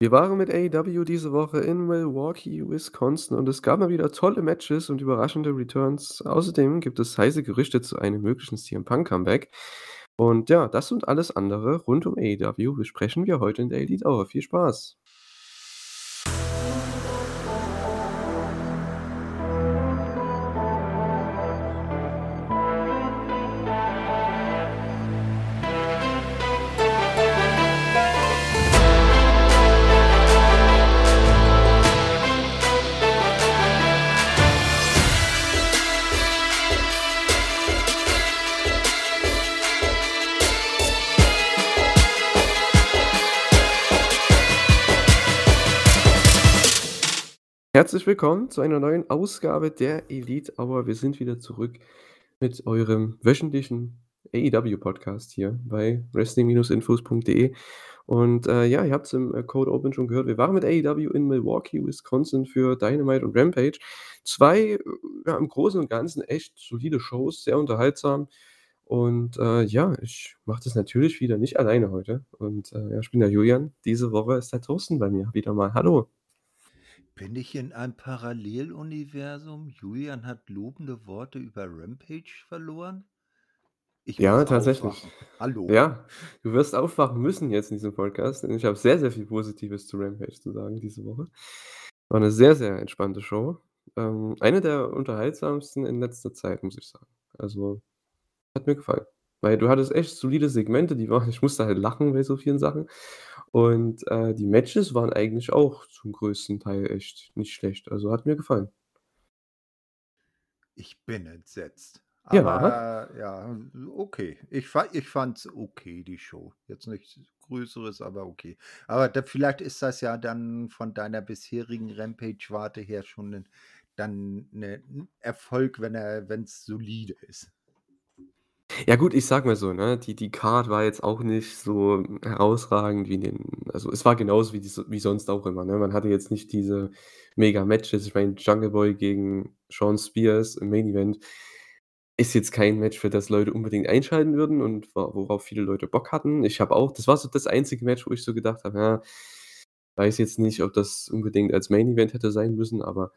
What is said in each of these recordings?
Wir waren mit AEW diese Woche in Milwaukee, Wisconsin und es gab mal wieder tolle Matches und überraschende Returns. Außerdem gibt es heiße Gerüchte zu einem möglichen CM Punk Comeback. Und ja, das und alles andere rund um AEW besprechen wir heute in der Elite Hour. Viel Spaß! Herzlich willkommen zu einer neuen Ausgabe der Elite Hour. Wir sind wieder zurück mit eurem wöchentlichen AEW-Podcast hier bei wrestling-infos.de. Und äh, ja, ihr habt es im äh, Code Open schon gehört. Wir waren mit AEW in Milwaukee, Wisconsin für Dynamite und Rampage. Zwei, ja, im Großen und Ganzen echt solide Shows, sehr unterhaltsam. Und äh, ja, ich mache das natürlich wieder nicht alleine heute. Und äh, ja, ich bin der Julian. Diese Woche ist der Thorsten bei mir wieder mal. Hallo. Bin ich in einem Paralleluniversum? Julian hat lobende Worte über Rampage verloren? Ich Ja, tatsächlich. aufwachen. Hallo. Ja, du wirst aufwachen müssen jetzt in diesem Podcast, denn ich habe sehr, sehr viel Positives zu Rampage zu sagen diese Woche. War 'ne sehr, sehr entspannte Show. Ähm, eine der unterhaltsamsten in letzter Zeit, muss ich sagen. Also, hat mir gefallen. Weil du hattest echt solide Segmente, die waren ich musste halt lachen bei so vielen Sachen. Und, äh, die Matches waren eigentlich auch zum größten Teil echt nicht schlecht. Also, hat mir gefallen. Ich bin entsetzt. Ja. Aber ja, okay. Ich ich fand's okay, die Show. Jetzt nichts Größeres, aber okay. Aber da vielleicht ist das ja dann von deiner bisherigen Rampage-Warte her schon 'nen dann 'ne 'n Erfolg, wenn er wenn's solide ist. Ja gut, ich sage mal so, ne, die die Card war jetzt auch nicht so herausragend wie in den also, es war genauso wie die wie sonst auch immer, ne? Man hatte jetzt nicht diese Mega-Matches. Ich meine, Jungle Boy gegen Shawn Spears im Main Event ist jetzt kein Match, für das Leute unbedingt einschalten würden und wo worauf viele Leute Bock hatten. Ich habe auch das war so das einzige Match, wo ich so gedacht habe: „Ja, weiß jetzt nicht, ob das unbedingt als Main Event hätte sein müssen“, aber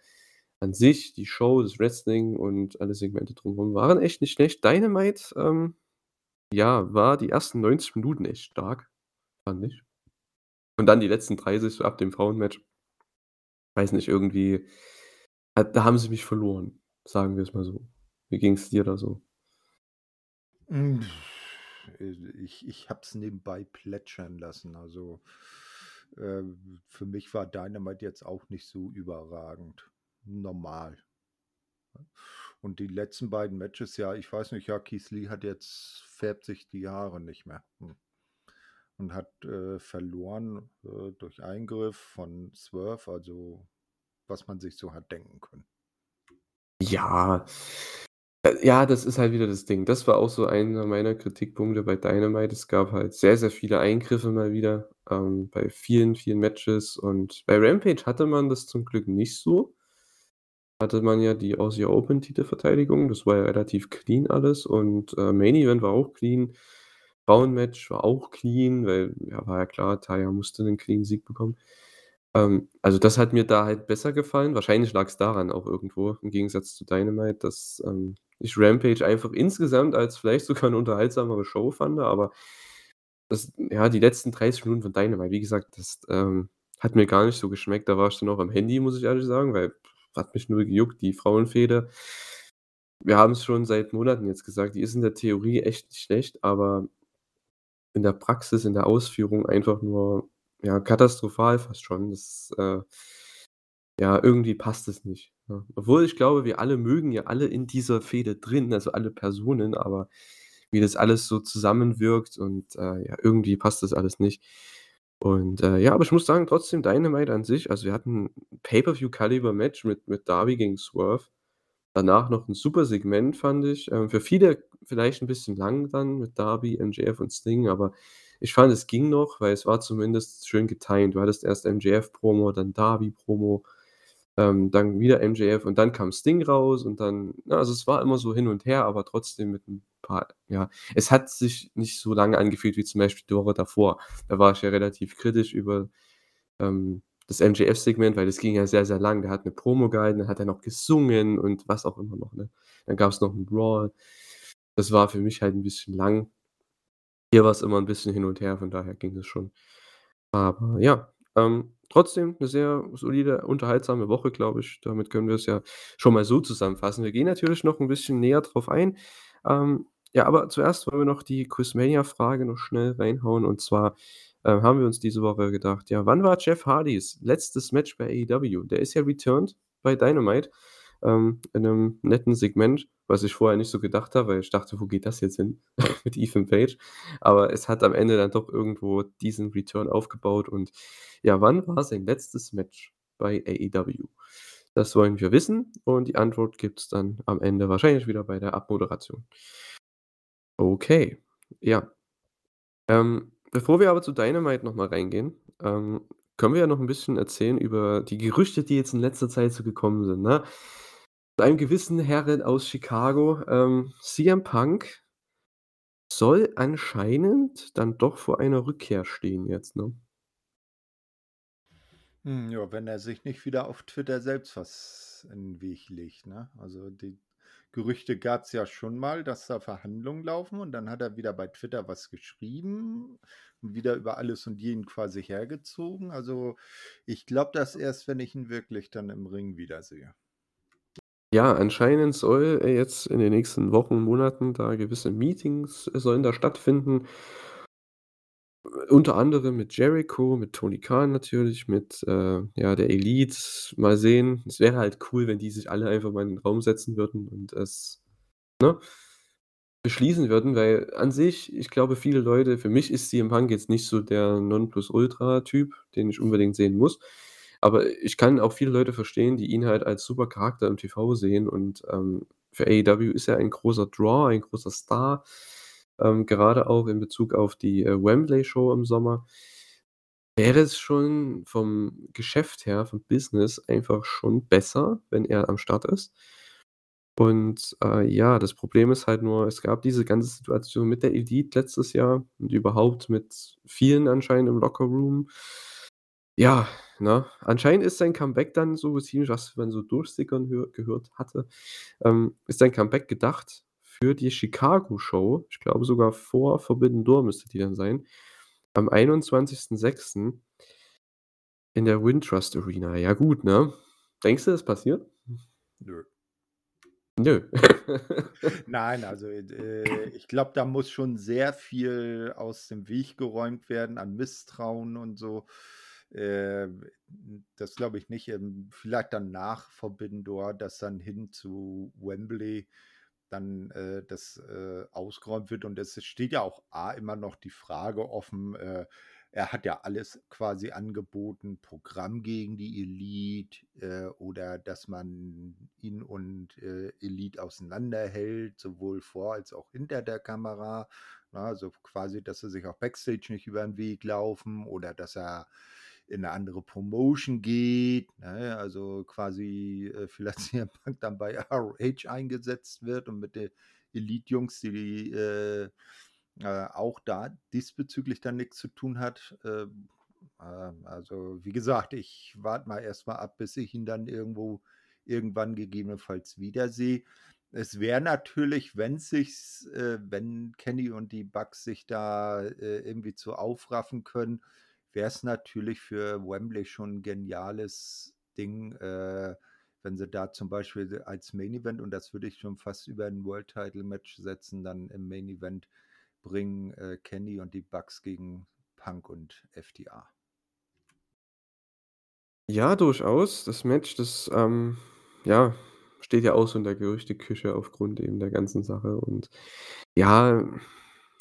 an sich, die Show, das Wrestling und alle Segmente drumherum waren echt nicht schlecht. Dynamite, ähm, ja, war die ersten 90 Minuten echt stark, fand ich. Und dann die letzten 30 so ab dem Frauenmatch weiß nicht, irgendwie da haben sie mich verloren, sagen wir's mal so. Wie ging's dir da so? Hm, äh, ich ich habe es nebenbei plätschern lassen. Also, ähm, für mich war Dynamite jetzt auch nicht so überragend. Normal. Und die letzten beiden Matches, ja, ich weiß nicht, ja, Keith Lee hat jetzt färbt sich die Haare nicht mehr. Hm. Und hat, äh, verloren, äh, durch Eingriff von Swerve, also was man sich so hat denken können. Ja. Äh, ja, das ist halt wieder das Ding. Das war auch so einer meiner Kritikpunkte bei Dynamite. Es gab halt sehr, sehr viele Eingriffe mal wieder, ähm, bei vielen, vielen Matches und bei Rampage hatte man das zum Glück nicht so. Hatte man ja die Aussie Open Titelverteidigung, das war ja relativ clean alles und, äh, Main Event war auch clean. Frauenmatch war auch clean, weil, ja, war ja klar, Taya musste 'nen cleanen Sieg bekommen. Ähm, also, das hat mir da halt besser gefallen. Wahrscheinlich lag's daran auch irgendwo im Gegensatz zu Dynamite, dass, ähm, ich Rampage einfach insgesamt als vielleicht sogar 'ne unterhaltsamere Show fand, aber das ja, die letzten 30 Minuten von Dynamite, wie gesagt, das, ähm, hat mir gar nicht so geschmeckt. Da war ich dann auch am Handy, muss ich ehrlich sagen, weil hat mich null gejuckt, die Frauenfehde. Wir haben's schon seit Monaten jetzt gesagt, die ist in der Theorie echt nicht schlecht, aber in der Praxis, in der Ausführung einfach nur, ja, katastrophal fast schon. Das, äh ja, irgendwie passt es nicht, ne? Obwohl ich glaube, wir alle mögen ja alle in dieser Fehde drin, also alle Personen, aber wie das alles so zusammenwirkt und, äh, ja, irgendwie passt das alles nicht. Und, äh, ja, aber ich muss sagen, trotzdem Dynamite an sich also, wir hatten Pay-per-view-Caliber-Match mit mit Darby gegen Swerve. Danach noch 'n super Segment, fand ich. Ähm, für viele vielleicht 'n bisschen lang dann mit Darby, MJF und Sting, aber ich fand, es ging noch, weil es war zumindest schön getimed. Du hattest erst MJF-Promo, dann Darby-Promo, ähm, dann wieder MJF und dann kam Sting raus und dann ne, also, es war immer so hin und her, aber trotzdem mit 'n paar ja, es hat sich nicht so lange angefühlt wie zum Beispiel die Woche davor. Da war ich ja relativ kritisch über, ähm, das MJF-Segment, weil das ging ja sehr, sehr lang. Der hat 'ne Promo gehalten, dann hat er noch gesungen und was auch immer noch, ne? Dann gab's noch 'n Brawl. Das war für mich halt 'n bisschen lang. Hier war's immer 'n bisschen hin und her, von daher ging das schon. Aber ja, ähm, trotzdem 'ne sehr solide, unterhaltsame Woche, glaube ich. Damit können wir's ja schon mal so zusammenfassen. Wir gehen natürlich noch 'n bisschen näher drauf ein. Ähm, ja, aber zuerst wollen wir noch die Quizmania-Frage noch schnell reinhauen. Und zwar, äh, haben wir uns diese Woche gedacht: Ja, wann war Jeff Hardys letztes Match bei AEW? Der ist ja returned bei Dynamite, ähm, in 'nem netten Segment, was ich vorher nicht so gedacht habe, weil ich dachte: „Wo geht das jetzt hin mit Ethan Page?“ Aber es hat am Ende dann doch irgendwo diesen Return aufgebaut. Und ja, wann war sein letztes Match bei AEW? Das wollen wir wissen und die Antwort gibt's dann am Ende wahrscheinlich wieder bei der Abmoderation. Okay, ja. Ähm, bevor wir aber zu Dynamite noch mal reingehen, ähm, können wir ja noch 'n bisschen erzählen über die Gerüchte, die jetzt in letzter Zeit so gekommen sind, ne? Bei einem gewissen Herren aus Chicago, ähm, CM Punk soll anscheinend dann doch vor einer Rückkehr stehen jetzt, ne? Hm, ja, wenn er sich nicht wieder auf Twitter selbst was in 'n Weg legt, ne? Also, die Gerüchte gab's ja schon mal, dass da Verhandlungen laufen und dann hat er wieder bei Twitter was geschrieben und wieder über alles und jeden quasi hergezogen. Also, ich glaube das erst, wenn ich ihn wirklich dann im Ring wiedersehe. Ja, anscheinend soll er jetzt in den nächsten Wochen, Monaten da gewisse Meetings sollen da stattfinden. Unter anderem mit Jericho, mit Tony Khan natürlich, mit, äh, ja, der Elite. Mal sehen. Es wäre halt cool, wenn die sich alle einfach mal in 'nen Raum setzen würden und es, ne, beschließen würden, weil an sich, ich glaube, viele Leute für mich ist CM Punk jetzt nicht so der Nonplusultra-Typ, den ich unbedingt sehen muss. Aber ich kann auch viele Leute verstehen, die ihn halt als super Charakter im TV sehen und, ähm, für AEW ist er ein großer Draw, ein großer Star, ähm, gerade auch in Bezug auf die, äh, Wembley-Show im Sommer. Wäre es schon vom Geschäft her, vom Business einfach schon besser, wenn er am Start ist. Und, äh, ja, das Problem ist halt nur, es gab diese ganze Situation mit der Elite letztes Jahr und überhaupt mit vielen anscheinend im Lockerroom. Ja, ne? Anscheinend ist sein Comeback dann so ziemlich, was man so durchsickern hör gehört hatte, ähm, ist sein Comeback gedacht für die Chicago-Show. Ich glaube sogar vor Forbidden Door müsste die dann sein. Am 21.06. in der Wintrust Arena. Ja gut, ne? Denkst du, das passiert? Nö. Nö. Nein, also, äh, ich glaube, da muss schon sehr viel aus dem Weg geräumt werden an Misstrauen und so. Ähm, das glaube ich nicht. Ähm, vielleicht dann nach Forbidden Door, dass dann hin zu Wembley dann, äh, das, äh, ausgeräumt wird. Und es steht ja auch A immer noch die Frage offen, äh, er hat ja alles quasi angeboten, Programm gegen die Elite, äh, oder dass man ihn und, äh, Elite auseinanderhält, sowohl vor als auch hinter der Kamera, ne? Also, quasi, dass sie sich auch Backstage nicht über 'n Weg laufen oder dass er in 'ne andere Promotion geht, ne? Also, quasi, äh, vielleicht CM Punk dann bei ROH eingesetzt wird und mit den Elite-Jungs, die, äh, äh, auch da diesbezüglich dann nix zu tun hat. Ähm, also, wie gesagt, ich warte mal erst mal ab, bis ich ihn dann irgendwo irgendwann gegebenenfalls wiedersehe. Es wäre natürlich, wenn's sich's äh, wenn Kenny und die Bucks sich da, äh, irgendwie zu aufraffen können, wäre es natürlich für Wembley schon 'n geniales Ding, äh, wenn sie da zum Beispiel als Main Event und das würde ich schon fast über 'n World Title Match setzen, dann im Main Event bringen, äh, Kenny und die Bucks gegen Punk und FTR. Ja, durchaus. Das Match, das, ähm, ja, steht ja auch so in der Gerüchteküche aufgrund eben der ganzen Sache. Und ja,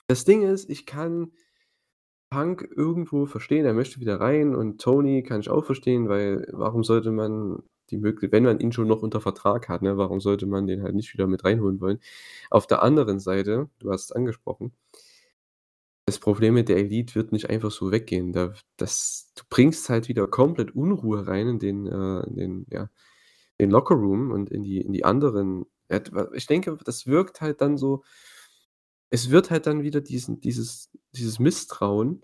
das Ding ist, ich kann Punk irgendwo verstehen, er möchte wieder rein und Tony kann ich auch verstehen, weil warum sollte man die mögli wenn man ihn schon noch unter Vertrag hat, ne, warum sollte man den halt nicht wieder mit reinholen wollen? Auf der anderen Seite, du hast es angesprochen das Problem mit der Elite wird nicht einfach so weggehen. Da das du bringst halt wieder komplett Unruhe rein in den, äh in den ja, den Lockerroom und in die in die anderen ich denke, das wirkt halt dann so es wird halt dann wieder diesen dieses dieses Misstrauen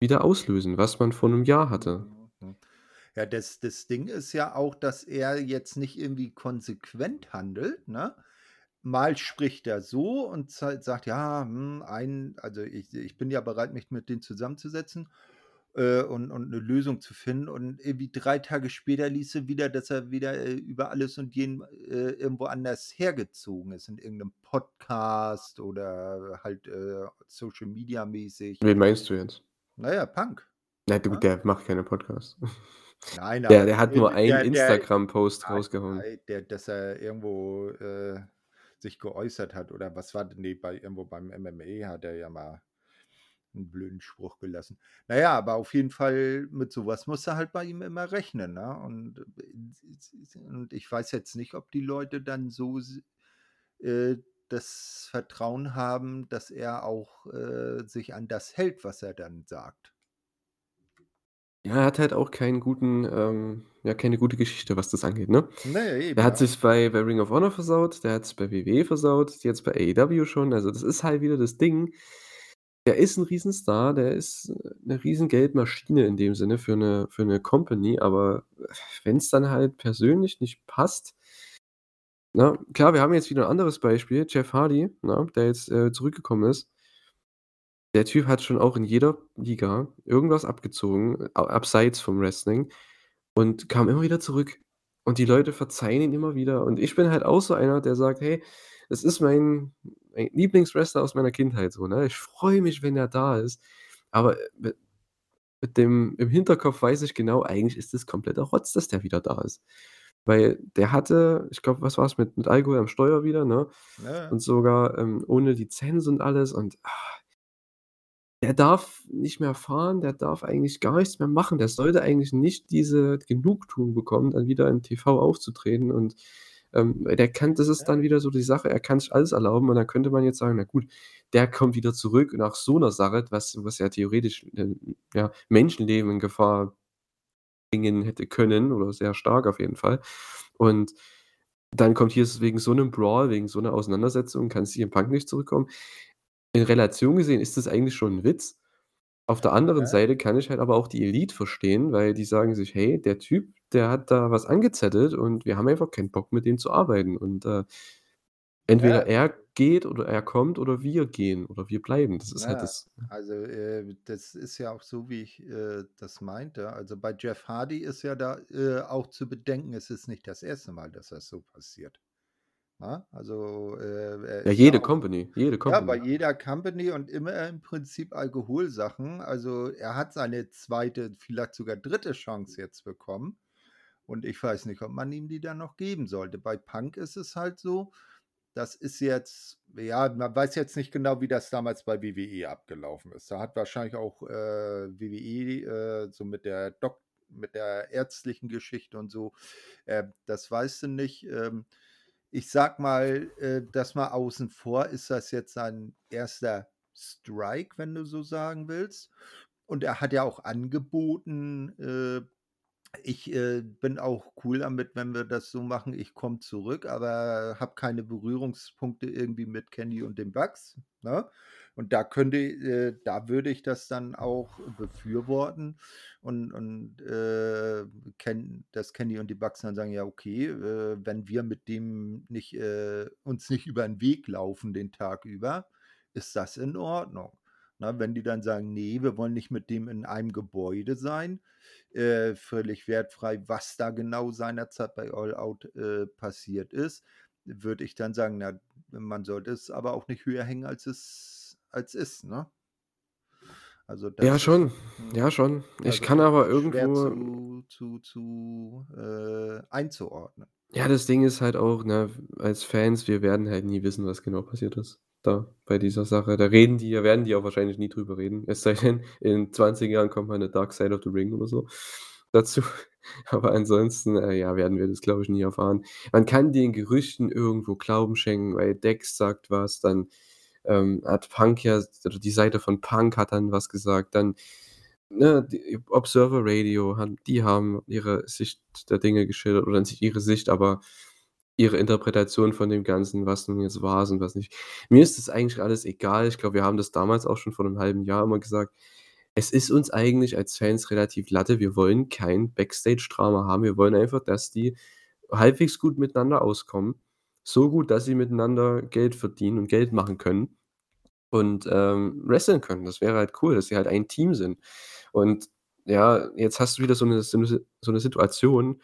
wieder auslösen, was man vor 'nem Jahr hatte. Mhm. Ja, das das Ding ist ja auch, dass er jetzt nicht irgendwie konsequent handelt, ne? Mal spricht er so und sagt: „Ja, hm, ein also, ich ich bin ja bereit, mich mit denen zusammenzusetzen, äh, und und 'ne Lösung zu finden.“ Und irgendwie 3 Tage später liest du wieder, dass er wieder, äh, über alles und jeden, äh, irgendwo anders hergezogen ist in irgend 'nem Podcast oder halt, äh, Social Media mäßig. Wen meinst du jetzt? Na ja, Punk, Na du, ne? der macht keine Podcasts. Nein, Der aber der hat nur einen Instagram-Post rausgehauen. der dass er irgendwo, äh, sich geäußert hat oder was war denn ne, bei irgendwo beim MMA hat er ja mal 'n blöden Spruch gelassen. Na ja, aber auf jeden Fall mit so was musst du halt bei ihm immer rechnen, ne? Und, äh, und ich weiß jetzt nicht, ob die Leute dann so äh, das Vertrauen haben, dass er auch, äh, sich an das hält, was er dann sagt. Ja, er hat halt auch keinen guten ähm, ja, keine gute Geschichte, was das angeht, ne? Ne, Der hat sich's bei bei Ring of Honor versaut, der hat's bei WWE versaut, jetzt bei AEW schon. Also, das ist halt wieder das Ding. Der ist 'n Riesenstar, der ist 'ne Riesengeldmaschine in dem Sinne für 'ne für 'ne Company, aber wenn's dann halt persönlich nicht passt ne? Klar, wir haben jetzt wieder 'n anderes Beispiel, Jeff Hardy, ne, der jetzt, äh, zurückgekommen ist. Der Typ hat schon auch in jeder Liga irgendwas abgezogen, abseits vom Wrestling und kam immer wieder zurück. Und die Leute verzeihen ihn immer wieder. Und ich bin halt auch so einer, der sagt: „Hey, es ist mein mein Lieblingswrestler aus meiner Kindheit so, ne? Ich freue mich, wenn er da ist.“ Aber mi mit dem im Hinterkopf weiß ich genau, eigentlich ist das kompletter Rotz, dass der wieder da ist. Weil der hatte ich glaube, was war's mit mit Alkohol am Steuer wieder, ne? Ja. Und sogar, ähm, ohne Lizenz und alles und der darf nicht mehr fahren, der darf eigentlich gar nichts mehr machen. Der sollte eigentlich nicht diese Genugtuung bekommen, dann wieder im TV aufzutreten und, ähm, der kann das ist dann wieder so die Sache, er kann sich alles erlauben und dann könnte man jetzt sagen: „Na gut, der kommt wieder zurück nach so 'ner Sache“, was was ja theoretisch, äh, ja, Menschenleben in Gefahr bringen hätte können oder sehr stark auf jeden Fall. Und dann kommt hier wegen so 'nem Brawl, wegen so 'ner Auseinandersetzung kann CM Punk nicht zurückkommen. In Relation gesehen ist das eigentlich schon 'n Witz. Auf der anderen Ja. Seite kann ich halt aber auch die Elite verstehen, weil die sagen sich: „Hey, der Typ, der hat da was angezettelt und wir haben einfach keinen Bock, mit dem zu arbeiten.“ Und, äh, Ja. entweder er geht oder er kommt oder wir gehen oder wir bleiben. Das ist halt Ja, das, ne? also, äh, das ist ja auch so, wie ich, äh, das meinte. Also, bei Jeff Hardy ist ja da, äh, auch zu bedenken, es ist nicht das 1. Mal, dass das so passiert, ne? Also, äh, Ja, ja jede auch Company, jede ja, bei Company. jeder Company und immer im Prinzip Alkoholsachen. Also, er hat seine 2., vielleicht sogar 3. Chance jetzt bekommen. Und ich weiß nicht, ob man ihm die dann noch geben sollte. Bei Punk ist es halt so, das ist jetzt ja, man weiß jetzt nicht genau, wie das damals bei WWE abgelaufen ist. Da hat wahrscheinlich auch, äh, WWE, äh, so mit der Dok mit der ärztlichen Geschichte und so äh, das weißt du nicht. Ähm, ich sage mal, äh, das mal außen vor, ist das jetzt sein 1. Strike, wenn du so sagen willst? Und er hat ja auch angeboten, äh: „Ich, äh, bin auch cool damit, wenn wir das so machen. Ich komme zurück, aber habe keine Berührungspunkte irgendwie mit Kenny und den Bucks“, ne? Und da könnte äh, da würde ich das dann auch befürworten und und, äh, Ken dass Kenny und die Bucks dann sagen: „Ja, okay, äh, wenn wir mit dem nicht äh, uns nicht über 'n Weg laufen den Tag über, ist das in Ordnung“, ne? Wenn die dann sagen: „Ne, wir wollen nicht mit dem in einem Gebäude sein“, äh, völlig wertfrei, was da genau seinerzeit bei All Out, äh, passiert ist, würde ich dann sagen: „Na, man sollte es aber auch nicht höher hängen, als es als ist“, ne? Also, Ja, das ist schon. mhm. Ja, schon. Ich Also, kann aber irgendwo zu zu zu, äh, einzuordnen. Ja, das Ding ist halt auch, ne, als Fans, wir werden halt nie wissen, was genau passiert ist da bei dieser Sache. Da reden die ja werden die auch wahrscheinlich nie drüber reden. Es sei denn, in 20 Jahren kommt mal 'ne Dark Side of the Ring oder so dazu. Aber ansonsten, äh, ja, werden wir das, glaube ich, nie erfahren. Man kann den Gerüchten irgendwo Glauben schenken, weil Dex sagt was, dann, ähm, hat Punk ja oder die Seite von Punk hat dann was gesagt, dann, ne, Observer Radio die haben ihre Sicht der Dinge geschildert oder nicht ihre Sicht, aber ihre Interpretation von dem Ganzen, was nun jetzt ist und was nicht. Mir ist das eigentlich alles egal. Ich glaube, wir haben das damals auch schon vor 'nem 1/2 Jahr immer gesagt. Es ist uns eigentlich als Fans relativ Latte. Wir wollen kein Backstage-Drama haben. Wir wollen einfach, dass die halbwegs gut miteinander auskommen. So gut, dass sie miteinander Geld verdienen und Geld machen können und, ähm, wresteln können. Das wäre halt cool, dass sie halt ein Team sind. Und ja, jetzt hast du wieder so 'ne so 'ne Si so 'ne Situation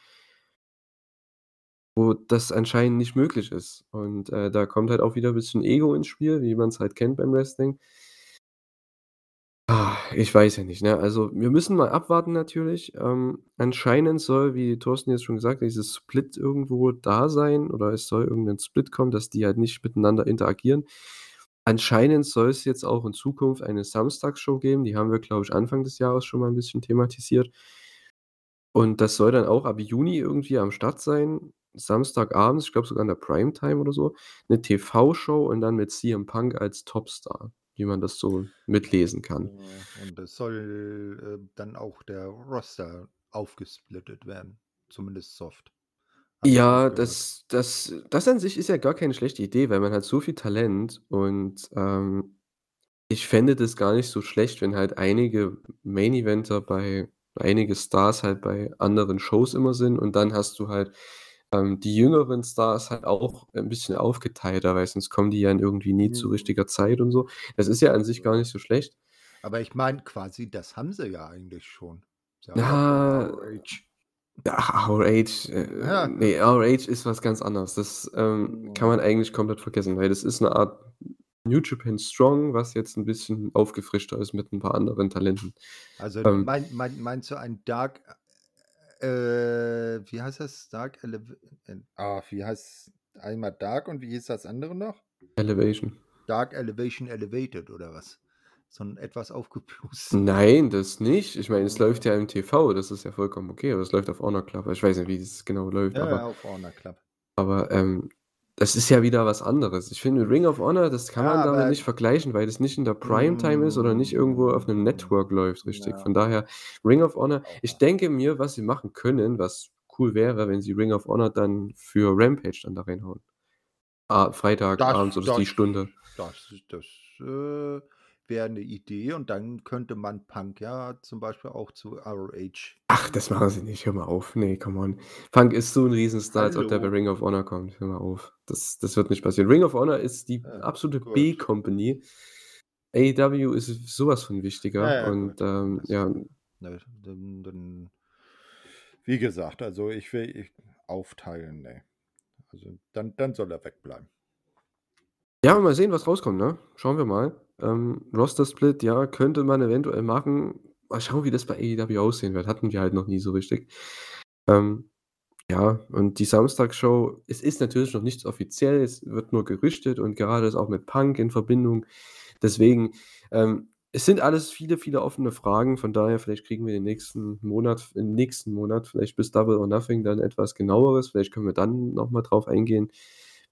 wo das anscheinend nicht möglich ist. Und, äh, da kommt halt auch wieder 'n bisschen Ego ins Spiel, wie man's halt kennt beim Wrestling. Ah, ich weiß ja nicht, ne? Also, wir müssen mal abwarten natürlich. Ähm, anscheinend soll, wie Thorsten jetzt schon gesagt hat, dieses Split irgendwo da sein oder es soll irgend 'nen Split kommen, dass die halt nicht miteinander interagieren. Anscheinend soll es jetzt auch in Zukunft eine Samstagsshow geben. Die haben wir, glaube ich, Anfang des Jahres schon mal 'n bisschen thematisiert. Und das soll dann auch ab Juni irgendwie am Start sein, samstagabends, ich glaube sogar in der Primetime oder so, 'ne TV-Show und dann mit CM Punk als Topstar, wie man das so mitlesen kann. Und es soll, äh, dann auch der Roster aufgesplittet werden, zumindest soft, ich Ja, das das das an sich ist ja gar keine schlechte Idee, weil man hat so viel Talent und, ähm, ich fände das gar nicht so schlecht, wenn halt einige Main-Eventer bei einige Stars halt bei anderen Shows immer sind und dann hast du halt, ähm, die jüngeren Stars halt auch 'n bisschen aufgeteilter, weil sonst kommen die ja irgendwie nie zu Mhm. richtiger Zeit und so. Das ist ja an sich gar nicht so schlecht. Aber ich meine quasi, das haben sie ja eigentlich schon. Ja Ah, ach, ROH, äh, Ja. ne, ROH ist was ganz anderes. Das, ähm, kann man eigentlich komplett vergessen, weil das ist 'ne Art New Japan Strong, was jetzt 'n bisschen aufgefrischter ist mit 'n paar anderen Talenten. Also, Ähm mein mein meinst du ein Dark äh, wie heißt das? Dark Elev äh, ah, wie heißt einmal Dark und wie hieß das andere noch? Elevation. Dark Elevation Elevated oder was? So 'n etwas aufgeplustert. Nein, das nicht. Ich meine, es läuft Ja. im TV, das ist ja vollkommen okay, aber es läuft auf Honor Club. Ich weiß nicht, wie das genau läuft, Ja, aber ja, auf Honor Club. aber, ähm, das ist ja wieder was anderes. Ich finde, Ring of Honor, das kann man Ja, damit aber nicht vergleichen, weil das nicht in der Primetime ist oder nicht irgendwo auf 'nem Hm, Network läuft richtig. ja. Von daher, Ring of Honor ich denke mir, was sie machen können, was cool wäre, wenn sie Ring of Honor dann für Rampage dann da reinhauen. Ah, Das Freitagabends oder das die Stunde. das das, äh, wäre 'ne Idee und dann könnte man Punk ja zum Beispiel auch zu ROH Ach, das machen sie nicht, hör mal auf. Ne, come on. Punk ist so 'n Riesenstar, als ob der bei Hallo. Ring of Honor kommt. Hör mal auf. Das das wird nicht passieren. Ring of Honor ist die Ja, absolute gut. B-Company. AEW ist so was von Ja, wichtiger ja, und, ähm, ja ne, dann dann wie gesagt, also, ich will ich aufteilen, ne. Also, dann dann soll er wegbleiben. Ja, mal sehen, was rauskommt, ne? Schauen wir mal. Ähm, Roster-Split, ja, könnte man eventuell machen. Mal schauen, wie das bei AEW aussehen wird. Hatten wir halt noch nie so richtig. Ähm, ja, und die Samstagsshow es ist natürlich noch nichts offiziell, es wird nur gerüchtet und gerade ist auch mit Punk in Verbindung. Deswegen, ähm, es sind alles viele, viele offene Fragen. Von daher, vielleicht kriegen wir den nächsten Monat im nächsten Monat vielleicht bis Double or Nothing dann etwas Genaueres. Vielleicht können wir dann noch mal drauf eingehen,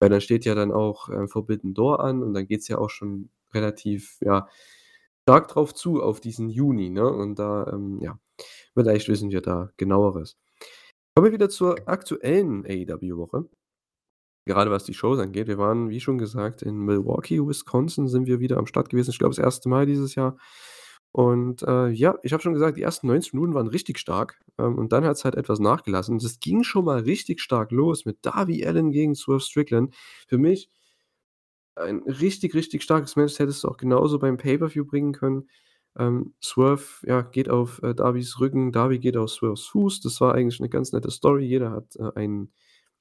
weil da steht ja dann auch, äh, Forbidden Door an und dann geht's ja auch schon relativ, ja, stark drauf zu auf diesen Juni, ne? Und da, ähm, ja, vielleicht wissen wir da Genaueres. Kommen wir wieder zur aktuellen AEW-Woche. Gerade was die Shows angeht. Wir waren, wie schon gesagt, in Milwaukee, Wisconsin sind wir wieder am Start gewesen. Ich glaube, das 1. Mal dieses Jahr. Und, äh, ja, ich habe schon gesagt, die ersten 90 Minuten waren richtig stark, ähm, und dann hat's halt etwas nachgelassen. Das ging schon mal richtig stark los mit Darby Allin gegen Swerve Strickland. Für mich ein richtig, richtig starkes Match. Hättest du auch genauso beim Pay-per-View bringen können. Ähm, Swerve, ja, geht auf, äh, Darbys Rücken, Darby geht auf Swerves Fuß. Das war eigentlich 'ne ganz nette Story. Jeder hat, äh, einen,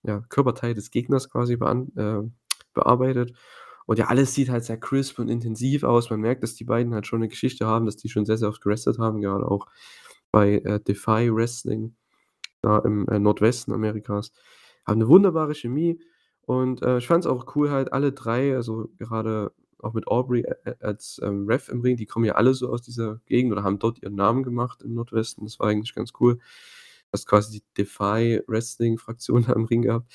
ja, Körperteil des Gegners quasi äh, bearbeitet. Und ja, alles sieht halt sehr crisp und intensiv aus. Man merkt, dass die beiden halt schon 'ne Geschichte haben, dass die schon sehr, sehr oft gewrestelt haben, gerade auch bei, äh, Defy Wrestling da im, äh, Nordwesten Amerikas. Haben 'ne wunderbare Chemie und, äh, ich fand's auch cool halt alle 3, also, gerade auch mit Aubrey als, ähm, Ref im Ring, die kommen ja alle so aus dieser Gegend oder haben dort ihren Namen gemacht im Nordwesten. Das war eigentlich ganz cool. Hast quasi die Defy Wrestling-Fraktion da im Ring gehabt.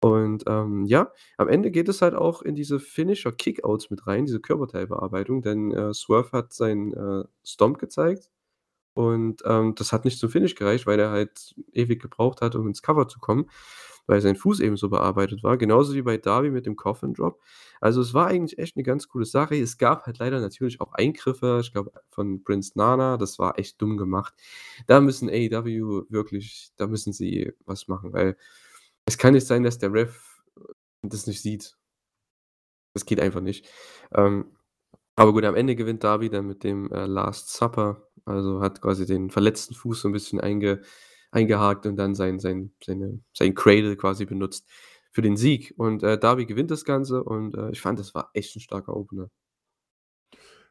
Und, ähm, ja, am Ende geht es halt auch in diese Finisher-Kickouts mit rein, diese Körperteilbearbeitung, denn, äh, Swerve hat seinen, äh, Stomp gezeigt und, ähm, das hat nicht zum Finish gereicht, weil er halt ewig gebraucht hat, um ins Cover zu kommen. Weil sein Fuß eben so bearbeitet war, genauso wie bei Darby mit dem Coffin Drop. Also, es war eigentlich echt 'ne ganz coole Sache. Es gab halt leider natürlich auch Eingriffe, ich glaube, von Prince Nana, das war echt dumm gemacht. Da müssen AEW wirklich da müssen sie was machen, weil es kann nicht sein, dass der Ref das nicht sieht. Das geht einfach nicht. Ähm, aber gut, am Ende gewinnt Darby dann mit dem, äh, Last Supper, also hat quasi den verletzten Fuß so 'n bisschen einge eingehakt und dann sein sein seine sein Cradle quasi benutzt für den Sieg. Und, äh, Darby gewinnt das Ganze und, äh, ich fand, das war echt 'n starker Opener.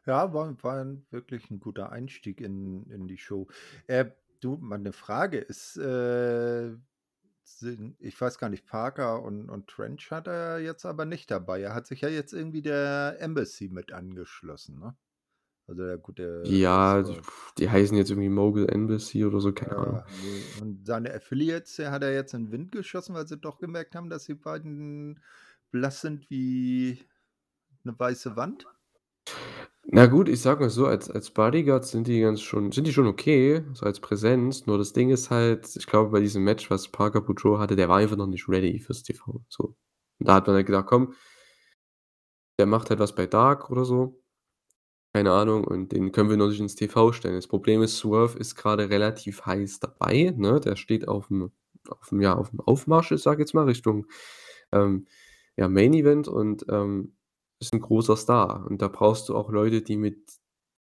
Ja, war war wirklich 'n guter Einstieg in in die Show. Äh, du, mal 'ne Frage, ist, äh sind ich weiß gar nicht, Parker und und Trench hat er jetzt aber nicht dabei. Er hat sich ja jetzt irgendwie der Embassy mit angeschlossen, ne? Also, der gute Ja, das, also, äh die heißen jetzt irgendwie Mogul Embassy oder so, keine Ahnung. Ja, ne, und seine Affiliates, der hat er jetzt in 'n Wind geschossen, weil sie doch gemerkt haben, dass die beiden blass sind wie 'ne weiße Wand? Na gut, ich sage mal so, als als Bodyguards sind die ganz schon sind die schon okay, so als Präsenz, nur das Ding ist halt, ich glaube, bei diesem Match, was Parker Boudreaux hatte, der war einfach noch nicht ready fürs TV, so. Und da hat man halt gedacht: „Komm“ „der macht halt was bei Dark oder so.“ Keine Ahnung, und den können wir noch nicht ins TV stellen. Das Problem ist, Swerve ist grade relativ heiß dabei, ne? Der steht auf'm auf'm ja, auf'm Aufmarsch, ich sage jetzt mal, Richtung, ähm, ja, Main Event und, ähm, ist 'n großer Star. Und da brauchst du auch Leute, die mit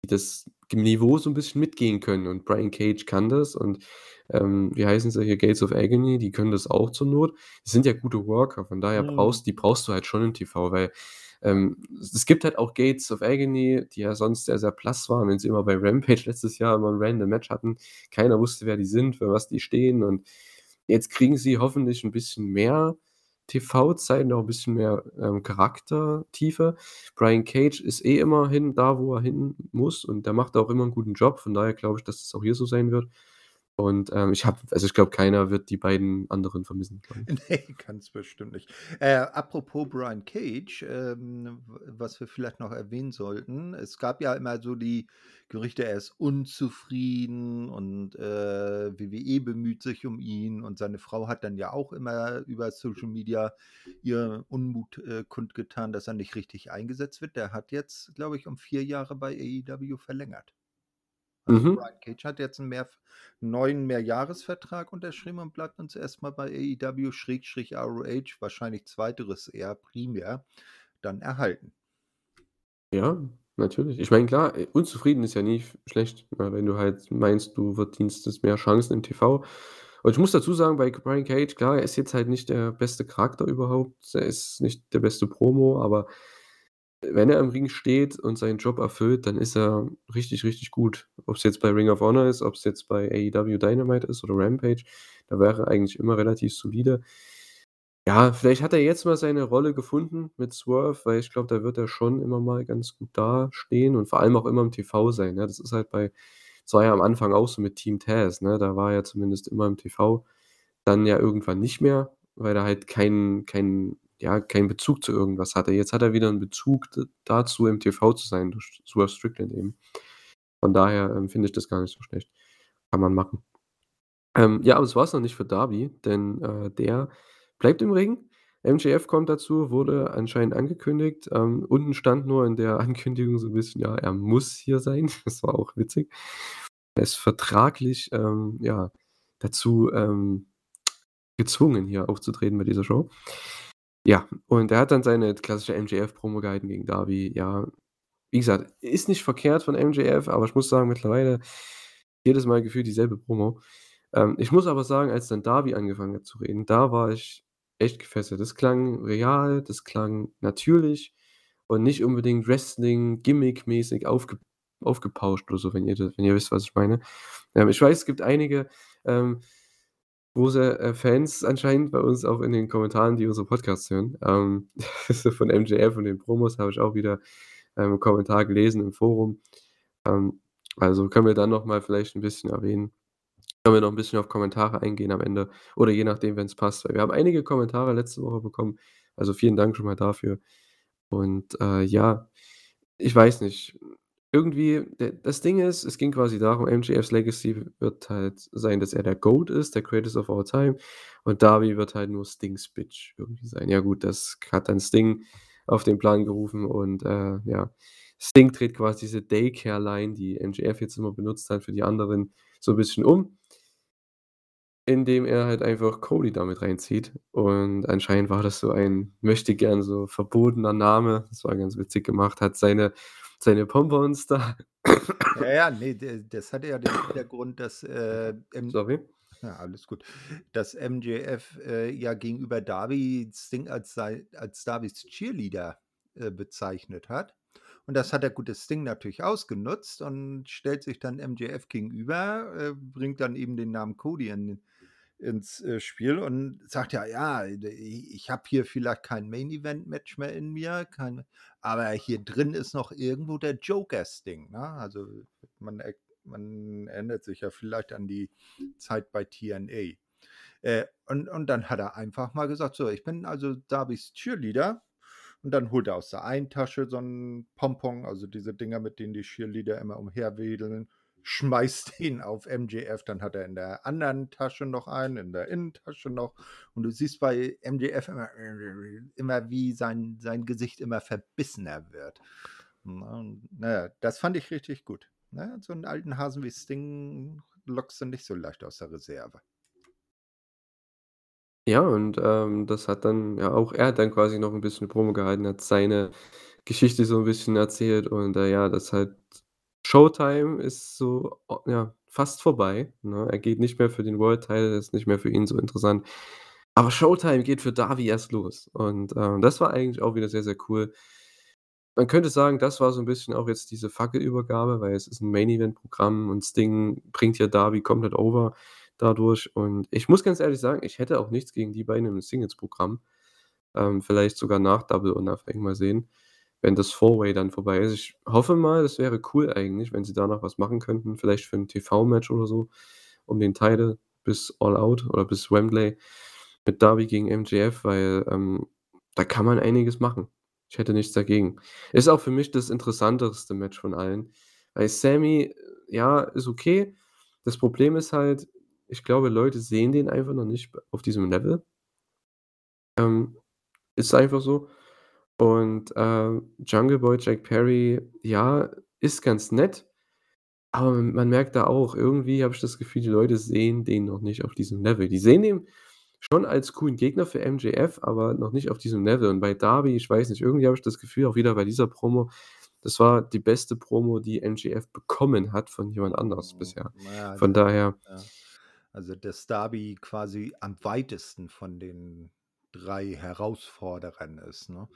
die das Niveau so 'n bisschen mitgehen können und Brian Cage kann das und, ähm, wie heißen sie hier, Gates of Agony, die können das auch zur Not. Die sind ja gute Worker, von daher Mhm. brauchst die brauchst du halt schon im TV, weil, ähm, es es gibt halt auch Gates of Agony, die ja sonst sehr, sehr blass waren, wenn sie immer bei Rampage letztes Jahr immer 'n random Match hatten. Keiner wusste, wer die sind, für was die stehen und jetzt kriegen sie hoffentlich 'n bisschen mehr TV-Zeit, noch 'n bisschen mehr, ähm, Charaktertiefe. Brian Cage ist eh immerhin da, wo er hin muss und der macht auch immer 'n guten Job. Von daher glaube ich, dass das auch hier so sein wird. Und, ähm, ich habe also, ich glaube, keiner wird die beiden anderen vermissen, glaube ich. Ne, ganz bestimmt nicht. Äh, apropos Brian Cage, ähm, was wir vielleicht noch erwähnen sollten, es gab ja immer so die Gerüchte, er ist unzufrieden und, äh, WWE bemüht sich um ihn und seine Frau hat dann ja auch immer über Social Media ihren Unmut, äh, kundgetan, dass er nicht richtig eingesetzt wird. Der hat jetzt, glaube ich, um 4 Jahre bei AEW verlängert. Also, Mhm. Brian Cage hat jetzt 'n Mehrf neuen Mehrjahresvertrag unterschrieben und bleibt uns erst mal bei AEW/ROH, wahrscheinlich 2. eher primär, dann erhalten. Ja, natürlich. Ich meine, klar, äh, unzufrieden ist ja nie schlecht, ne, wenn du halt meinst, du verdienst jetzt mehr Chancen im TV. Und ich muss dazu sagen, bei Brian Cage, klar, er ist jetzt halt nicht der beste Charakter überhaupt. Er ist nicht der beste Promo, aber wenn er im Ring steht und seinen Job erfüllt, dann ist er richtig, richtig gut. Ob's jetzt bei Ring of Honor ist, ob's jetzt bei AEW Dynamite ist oder Rampage, da war er eigentlich immer relativ solide. Ja, vielleicht hat er jetzt mal seine Rolle gefunden mit Swerve, weil ich glaube, da wird er schon immer mal ganz gut dastehen und vor allem auch immer im TV sein, ne? Das ist halt bei das war ja am Anfang auch so mit Team Taz, ne? Da war er zumindest immer im TV, dann ja irgendwann nicht mehr, weil er halt keinen keinen ja, keinen Bezug zu irgendwas hatte. Jetzt hat er wieder 'n Bezug dazu, im TV zu sein durch Swerve Strickland eben. Von daher, ähm, finde ich das gar nicht so schlecht. Kann man machen. Ähm, ja, aber das war's noch nicht für Darby, denn, äh, der bleibt im Ring. MJF kommt dazu, wurde anscheinend angekündigt. Ähm, unten stand nur in der Ankündigung so 'n bisschen, ja, er muss hier sein. Das war auch witzig. Er ist vertraglich, ähm, ja, dazu, ähm, gezwungen, hier aufzutreten bei dieser Show. Ja, und er hat dann seine klassische MJF-Promo gehalten gegen Darby. Ja, wie gesagt, ist nicht verkehrt von MJF, aber ich muss sagen, mittlerweile jedes Mal gefühlt dieselbe Promo. Ähm, ich muss aber sagen, als dann Darby angefangen hat zu reden, da war ich echt gefesselt. Das klang real, das klang natürlich und nicht unbedingt Wrestling-Gimmick-mäßig aufge aufgepauscht oder so, wenn ihr da wenn ihr wisst, was ich meine. Ähm, ich weiß, es gibt einige, ähm, große, äh, Fans anscheinend bei uns auch in den Kommentaren, die unsere Podcasts hören. Ähm, von MJF und den Promos habe ich auch wieder, ähm, 'n Kommentar gelesen im Forum. Ähm, also, können wir dann noch mal vielleicht 'n bisschen erwähnen. Können wir noch 'n bisschen auf Kommentare eingehen am Ende oder je nachdem, wenn's passt, weil wir haben einige Kommentare letzte Woche bekommen. Also, vielen Dank schon mal dafür. Und, äh, ja, ich weiß nicht irgendwie das Ding ist, es ging quasi darum, MJFs Legacy wird halt sein, dass er der GOAT ist, der Greatest of All Time. Und Darby wird halt nur Stings Bitch irgendwie sein. Ja gut, das hat dann Sting auf den Plan gerufen und, äh, ja, Sting dreht quasi diese Daycare-Line, die MJF jetzt immer benutzt hat für die anderen, so 'n bisschen um. Indem er halt einfach Cody da mit reinzieht. Und anscheinend war das so ein möchtegern so verbotener Name. Das war ganz witzig gemacht, hat seine seine Pompons da Ja, ja, ne, d das hatte ja den Hintergrund, dass, äh, Sorry. ja, alles gut, dass MJF, äh, ja gegenüber Darby Sting als sei als Darbys Cheerleader, äh, bezeichnet hat. Und das hat der gute Sting natürlich ausgenutzt und stellt sich dann MJF gegenüber, äh, bringt dann eben den Namen Cody in ins, äh, Spiel und sagt ja: „Ja, ich habe hier vielleicht kein Main-Event-Match mehr in mir, kein aber hier drin ist noch irgendwo der Joker Sting“, ne? Also, man er man erinnert sich ja vielleicht an die Zeit bei TNA. Äh, und und dann hat er einfach mal gesagt: „So, ich bin also Darbys Cheerleader.“ Und dann holt er aus der einen Tasche so 'n Pompon, also diese Dinger, mit denen die Cheerleader immer umherwedeln, schmeißt den auf MJF, dann hat er in der anderen Tasche noch einen, in der Innentasche noch. Und du siehst bei MJF immer immer, wie sein sein Gesicht immer verbissener wird. Und na ja, das fand ich richtig gut, ne? So 'n alten Hasen wie Sting lockst du nicht so leicht aus der Reserve. Ja, und, ähm, das hat dann ja auch er hat dann quasi noch 'n bisschen Promo gehalten, hat seine Geschichte so 'n bisschen erzählt und, äh, ja, das halt Showtime ist so, ja, fast vorbei, ne? Er geht nicht mehr für den World Title, ist nicht mehr für ihn so interessant. Aber Showtime geht für Darby erst los und, ähm, das war eigentlich auch wieder sehr, sehr cool. Man könnte sagen, das war so 'n bisschen auch jetzt diese Fackelübergabe, weil es ist 'n Main-Event-Programm und Sting bringt ja Darby komplett over dadurch. Und ich muss ganz ehrlich sagen, ich hätte auch nichts gegen die beiden im Singles-Programm. Ähm, vielleicht sogar nach Double or Nothing, mal sehen, wenn das Four-Way dann vorbei ist. Ich hoffe mal, das wäre cool eigentlich, wenn sie da noch was machen könnten, vielleicht für 'n TV-Match oder so um den Title bis All Out oder bis Wembley mit Darby gegen MJF, weil, ähm, da kann man einiges machen. Ich hätte nichts dagegen. Ist auch für mich das interessanteste Match von allen, weil Sami, ja, ist okay. Das Problem ist halt, ich glaube, Leute sehen den einfach noch nicht auf diesem Level. Ähm, ist einfach so. Und, äh, Jungle Boy Jack Perry, ja, ist ganz nett, aber man merkt da auch, irgendwie habe ich das Gefühl, die Leute sehen den noch nicht auf diesem Level. Die sehen ihn schon als coolen Gegner für MJF, aber noch nicht auf diesem Level. Und bei Darby, ich weiß nicht, irgendwie habe ich das Gefühl, auch wieder bei dieser Promo, das war die beste Promo, die MJF bekommen hat von jemand anderes Mhm, bisher. na ja, Von also daher ja. Also, dass Darby quasi am weitesten von den 3 Herausforderern ist, ne?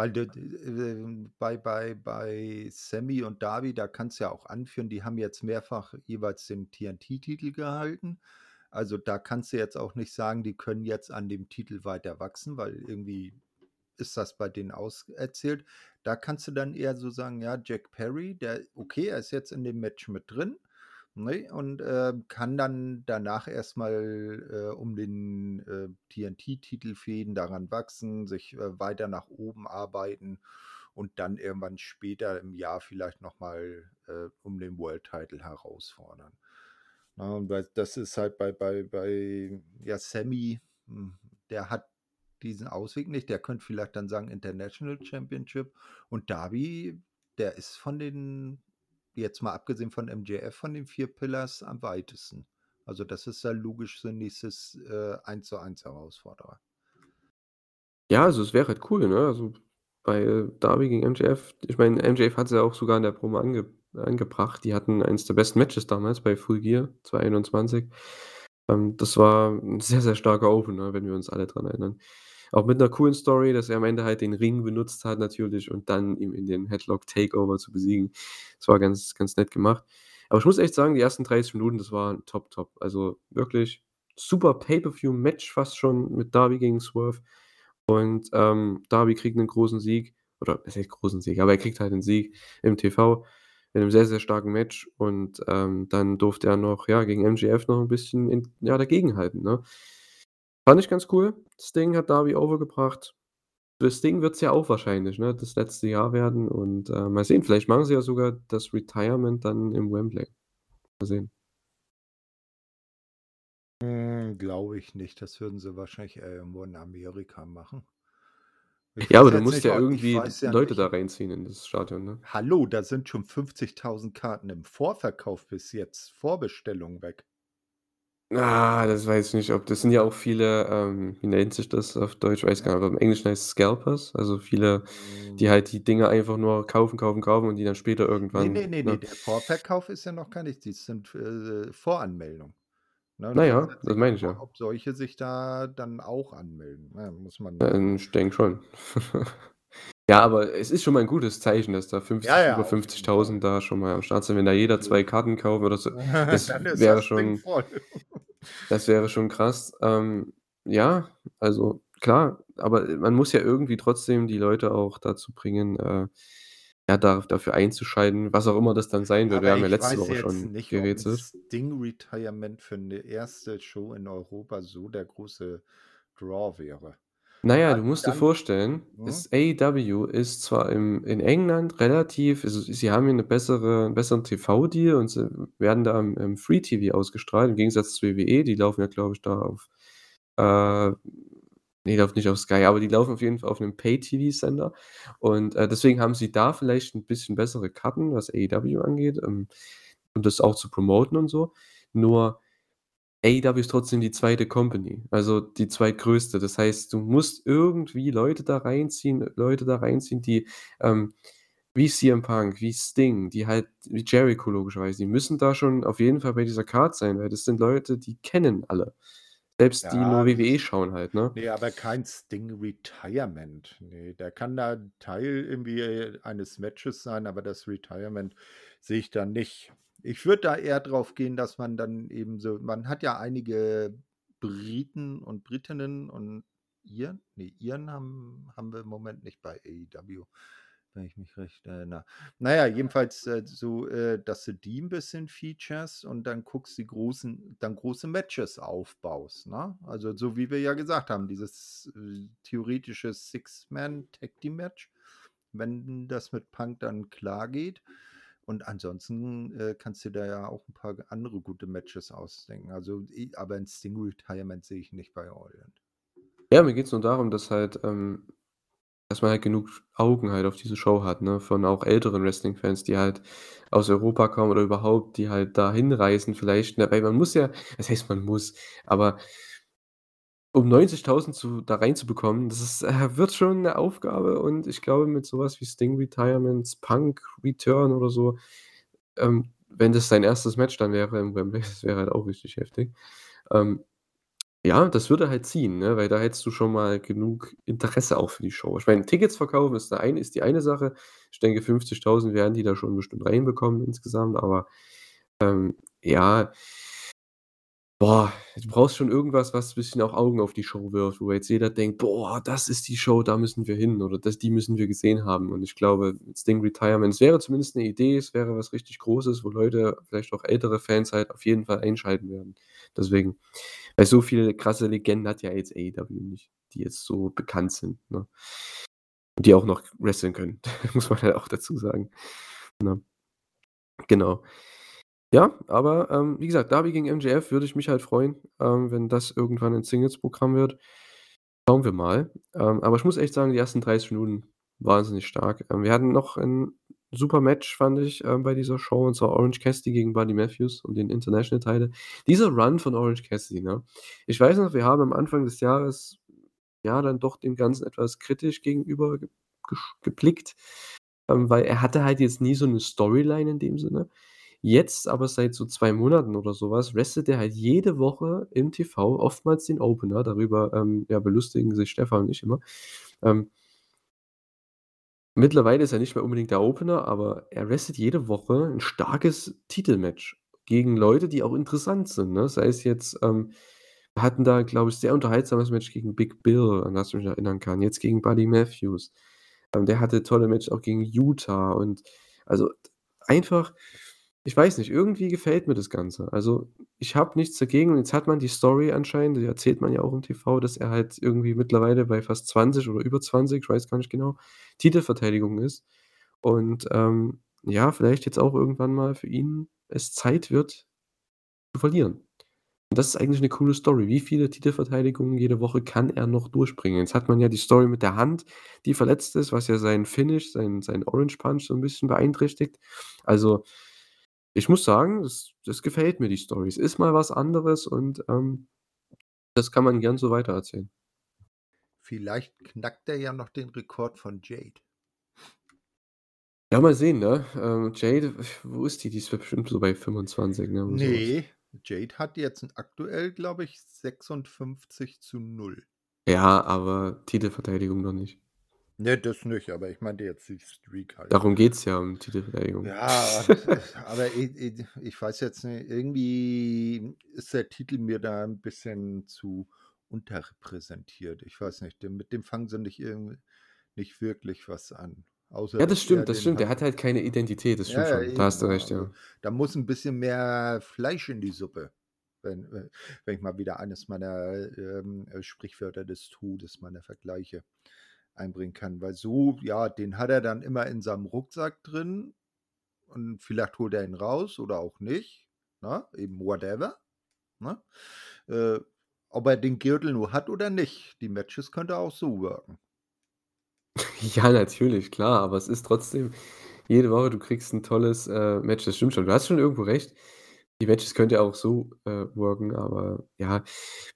Weil ähm, bei bei bei Sami und Darby, da kannst du ja auch anführen, die haben jetzt mehrfach jeweils den TNT-Titel gehalten. Also, da kannst du jetzt auch nicht sagen, die können jetzt an dem Titel weiter wachsen, weil irgendwie ist das bei denen auserzählt. Da kannst du dann eher so sagen, ja, Jack Perry, der okay, er ist jetzt in dem Match mit drin, ne, und, äh, kann dann danach erst mal, äh, um den, äh, TNT-Titel fehden, daran wachsen, sich, äh, weiter nach oben arbeiten und dann irgendwann später im Jahr vielleicht noch mal, äh, um den World Title herausfordern. Ne, und das ist halt bei bei bei, ja, Sami, hm, der hat diesen Ausweg nicht. Der könnte vielleicht dann sagen International Championship und Darby, der ist von den jetzt mal abgesehen von MJF, von den 4 Pillars am weitesten. Also, das ist ja logisch sein nächstes, äh, Eins-zu-eins Herausforderer. Ja, also, es wäre halt cool, ne? Also, bei Darby gegen MJF ich meine, MJF hat's ja auch sogar in der Promo ange angebracht. Die hatten eins der besten Matches damals bei Full Gear 2021. Ähm, das war 'n sehr, sehr starker Opener, wenn wir uns alle dran erinnern. Auch mit 'ner coolen Story, dass er am Ende halt den Ring benutzt hat natürlich und dann ihm in den Headlock Takeover zu besiegen. Das war ganz, ganz nett gemacht. Aber ich muss echt sagen, die ersten 30 Minuten, das war top, top. Also, wirklich super Pay-per-View-Match fast schon mit Darby gegen Swerve und, ähm, Darby kriegt 'nen großen Sieg oder was heißt großen Sieg, aber er kriegt halt 'n Sieg im TV in 'nem sehr, sehr starken Match und, ähm, dann durfte er noch, ja, gegen MJF noch 'n bisschen in ja, dagegenhalten, ne? Fand ich ganz cool. Sting hat Darby over gebracht. Für Sting wird's ja auch wahrscheinlich, ne, das letzte Jahr werden und, äh, mal sehen, vielleicht machen sie ja sogar das Retirement dann im Wembley. Mal sehen. Hm, glaube ich nicht. Das würden sie wahrscheinlich irgendwo in Amerika machen. Ich Ja, aber du musst nicht, ja irgendwie ja Leute da nicht reinziehen in das Stadion, ne? Hallo, da sind schon 50.000 Karten im Vorverkauf bis jetzt, Vorbestellung weg. Ah, das weiß ich nicht, ob das sind ja auch viele, ähm, wie nennt sich das auf Deutsch? Weiß gar nicht, aber im Englischen heißt es Scalpers, also viele, die Hm. halt die Dinger einfach nur kaufen, kaufen, kaufen und die dann später Ne, ne, irgendwann, ne, ne, ne? der Vorverkauf ist ja noch gar nicht die sind, äh, Voranmeldung. Ne, Na und ja, das meine ich ja. ob solche sich da dann auch anmelden, ne? Muss man Ähm, ich denke schon. Ja, aber es ist schon mal 'n gutes Zeichen, dass da Ja, 50 ja, über auf jeden 50.000 Fall. da schon mal am Start sind. Wenn da jeder 2 Natürlich. Karten kauft oder so, das wäre das Ding schon das wäre schon krass. Ähm, ja, also klar, aber, man muss ja irgendwie trotzdem die Leute auch dazu bringen, äh, ja, da dafür einzuschalten, was auch immer das dann sein wird. Wir Aber haben ja letzte Woche schon nicht, ob 'n gerätselt. Sting-Retirement für 'ne erste Show in Europa so der große Draw wäre. Na ja, Dann du musst dir dann vorstellen, es AEW ist zwar im in England relativ also, sie haben hier 'ne bessere 'n besseren TV-Deal und sie werden da im im Free TV ausgestrahlt im Gegensatz zu WWE, die laufen ja, glaube ich, da auf, äh ne, die laufen nicht auf Sky, aber die laufen auf jeden Fall auf 'nem Pay-TV-Sender und, äh, deswegen haben sie da vielleicht 'n bisschen bessere Karten, was AEW angeht, ähm, um das auch zu promoten und so. Nur AEW ist trotzdem die 2. Company, also die zweitgrößte. Das heißt, du musst irgendwie Leute da reinziehen Leute da reinziehen, die, ähm, wie CM Punk, wie Sting, die halt wie Jericho logischerweise, die müssen da schon auf jeden Fall bei dieser Card sein, weil das sind Leute, die kennen alle. Selbst die nur Ja, WWE schauen halt, ne? ne, aber kein Sting-Retirement. Ne, der kann da Teil irgendwie eines Matches sein, aber das Retirement sehe ich da nicht. Ich würde da eher drauf gehen, dass man dann eben so man hat ja einige Briten und Britinnen und Iren? Ne, Iren haben haben wir im Moment nicht bei AEW, wenn ich mich recht erinnere. Na ja, jedenfalls, äh, so, äh, dass du die 'n bisschen featurest und dann guckst, die großen dann große Matches aufbaust, ne? Also, so wie wir ja gesagt haben, dieses, äh, theoretische Six-Man-Tag-Team-Match, wenn das mit Punk dann klargeht. Und ansonsten, äh, kannst du dir ja auch 'n paar andere gute Matches ausdenken. Also, aber 'n Sting-Retirement sehe ich nicht bei In. Ja, mir geht's nur darum, dass halt, ähm dass man halt genug Augen halt auf diese Show hat, ne, von auch älteren Wrestling-Fans, die halt aus Europa kommen oder überhaupt, die halt da hinreisen vielleicht, ne? Weil man muss ja was heißt man muss, aber um 90.000 zu da reinzubekommen, das ist äh, wird schon 'ne Aufgabe und ich glaube, mit so was wie Sting-Retirement, Punk-Return oder so, ähm, wenn das sein 1. Match dann wäre im Wembley, das wäre halt auch richtig heftig. Ähm, ja, das würde halt ziehen, ne, weil da hättest du schon mal genug Interesse auch für die Show. Ich meine, Tickets verkaufen ist eine ist die eine Sache. Ich denke, 50.000 werden die da schon bestimmt reinbekommen insgesamt, aber, ähm, ja boah, du brauchst schon irgendwas, was bisschen auch Augen auf die Show wirft, wo jetzt jeder denkt: „Boah, das ist die Show, da müssen wir hin oder das die müssen wir gesehen haben.“ Und ich glaube, Sting Retirement es wäre zumindest 'ne Idee, es wäre was richtig Großes, wo Leute, vielleicht auch ältere Fans halt auf jeden Fall einschalten werden. Deswegen weil so viele krasse Legenden hat ja jetzt AEW nicht, die jetzt so bekannt sind, ne? Die auch noch wresteln können, muss man halt auch dazu sagen, ne? Genau. Ja, aber, ähm, wie gesagt, Darby gegen MJF würde ich mich halt freuen, ähm, wenn das irgendwann 'n Singles-Programm wird. Schauen wir mal. Ähm, aber ich muss echt sagen, die ersten 30 Minuten wahnsinnig stark. Ähm, wir hatten noch 'n super Match, fand ich, ähm, bei dieser Show, und zwar Orange Cassidy gegen Buddy Matthews um den International-Title. Dieser Run von Orange Cassidy, ne? Ich weiß noch, wir haben am Anfang des Jahres, ja, dann doch dem Ganzen etwas kritisch gegenüber ge gesch geblickt, ähm, weil er hatte halt jetzt nie so 'ne Storyline in dem Sinne. Jetzt aber seit so 2 Monaten oder so was wrestelt er halt jede Woche im TV, oftmals den Opener, darüber, ähm, ja, belustigen sich Stefan und ich immer. Ähm Mittlerweile ist er nicht mehr unbedingt der Opener, aber er wrestelt jede Woche 'n starkes Titelmatch gegen Leute, die auch interessant sind, ne? Sei es jetzt, ähm wir hatten da, glaube ich, sehr unterhaltsames Match gegen Big Bill, an das ich mich erinnern kann, jetzt gegen Buddy Matthews. Ähm, der hatte tolle Matches auch gegen Yuta und also, einfach Ich weiß nicht, irgendwie gefällt mir das Ganze. Also, ich habe nichts dagegen und jetzt hat man die Story anscheinend, die erzählt man ja auch im TV, dass er halt irgendwie mittlerweile bei fast 20 oder über 20, ich weiß gar nicht genau, Titelverteidigungen ist. Und, ähm, ja, vielleicht jetzt auch irgendwann mal für ihn es Zeit wird zu verlieren. Und das ist eigentlich 'ne coole Story. Wie viele Titelverteidigungen jede Woche kann er noch durchbringen? Jetzt hat man ja die Story mit der Hand, die verletzt ist, was ja seinen Finish, seinen seinen Orange Punch so 'n bisschen beeinträchtigt. Also, ich muss sagen, das das gefällt mir, die Story. Es ist mal was anderes und, ähm, das kann man gern so weitererzählen. Vielleicht knackt er ja noch den Rekord von Jade. Ja, mal sehen, ne? Ähm, Jade, wo ist die? Die ist bestimmt so bei 25, ne, oder so was. Ne, Jade hat jetzt aktuell, glaube ich, 56:0. Ja, aber Titelverteidigung noch nicht. Ne, das nicht, aber ich meinte jetzt die Streak halt. Darum geht's ja, um Titelverteidigung. Ja, aber i i ich weiß jetzt nicht, irgendwie ist der Titel mir da 'n bisschen zu unterrepräsentiert. Ich weiß nicht, mit dem fangen sie nicht irgendwie nicht wirklich was an, außer Ja, das stimmt, das stimmt. Der halt hat halt keine Identität, das stimmt ja, schon. Da hast du ne? recht, ja. da muss 'n bisschen mehr Fleisch in die Suppe, wenn we wenn ich mal wieder eines meiner, ähm, äh, Sprichwörter des Todes, meiner Vergleiche einbringen kann. Weil so ja, den hat er dann immer in seinem Rucksack drin und vielleicht holt er ihn raus oder auch nicht, ne? Eben whatever, ne? Äh, ob er den Gürtel nur hat oder nicht, die Matches könnte auch so worken. Ja, natürlich, klar, aber es ist trotzdem jede Woche, du kriegst 'n tolles, äh, Match. Das stimmt schon. Du hast schon irgendwo recht. Die Matches könnte er auch so, äh, worken, aber ja,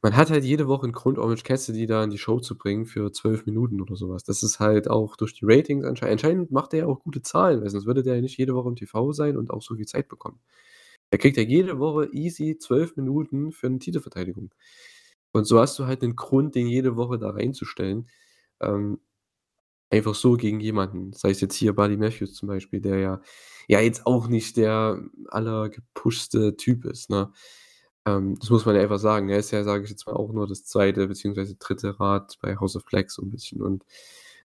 man hat halt jede Woche 'n Grund, Orange Cassidy da in die Show zu bringen für 12 Minuten oder so was. Das ist halt auch durch die Ratings anschei anscheinend macht er ja auch gute Zahlen, weil sonst würde der ja nicht jede Woche im TV sein und auch so viel Zeit bekommen. Er kriegt ja jede Woche easy 12 Minuten für 'ne Titelverteidigung. Und so hast du halt 'nen Grund, den jede Woche da reinzustellen, ähm, einfach so gegen jemanden. Sei es jetzt hier Buddy Matthews zum Beispiel, der ja ja jetzt auch nicht der allergepushte Typ ist, ne? Ähm, das muss man ja einfach sagen. Er ist ja, sage ich jetzt mal, auch nur das 2. beziehungsweise 3. Rad bei House of Black so 'n bisschen und,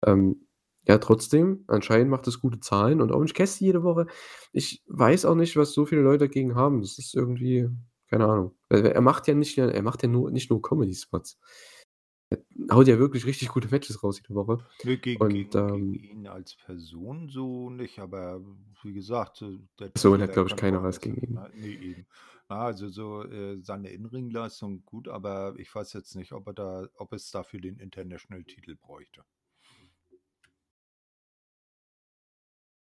ähm, ja, trotzdem, anscheinend macht das gute Zahlen und Orange Cassidy jede Woche ich weiß auch nicht, was so viele Leute dagegen haben. Das ist irgendwie keine Ahnung. Er macht ja nicht er macht ja nur nicht nur Comedy-Spots. Er haut ja wirklich richtig gute Matches raus jede Woche gegen und, gegen gegen ähm ihn als Person so nicht, aber wie gesagt, äh, der So, hat, glaube ich, keiner was gegen ihn. ne, ne, eben. Na, also so, äh, seine In-Ring-Leistung gut, aber ich weiß jetzt nicht, ob er da ob es dafür den International-Titel bräuchte.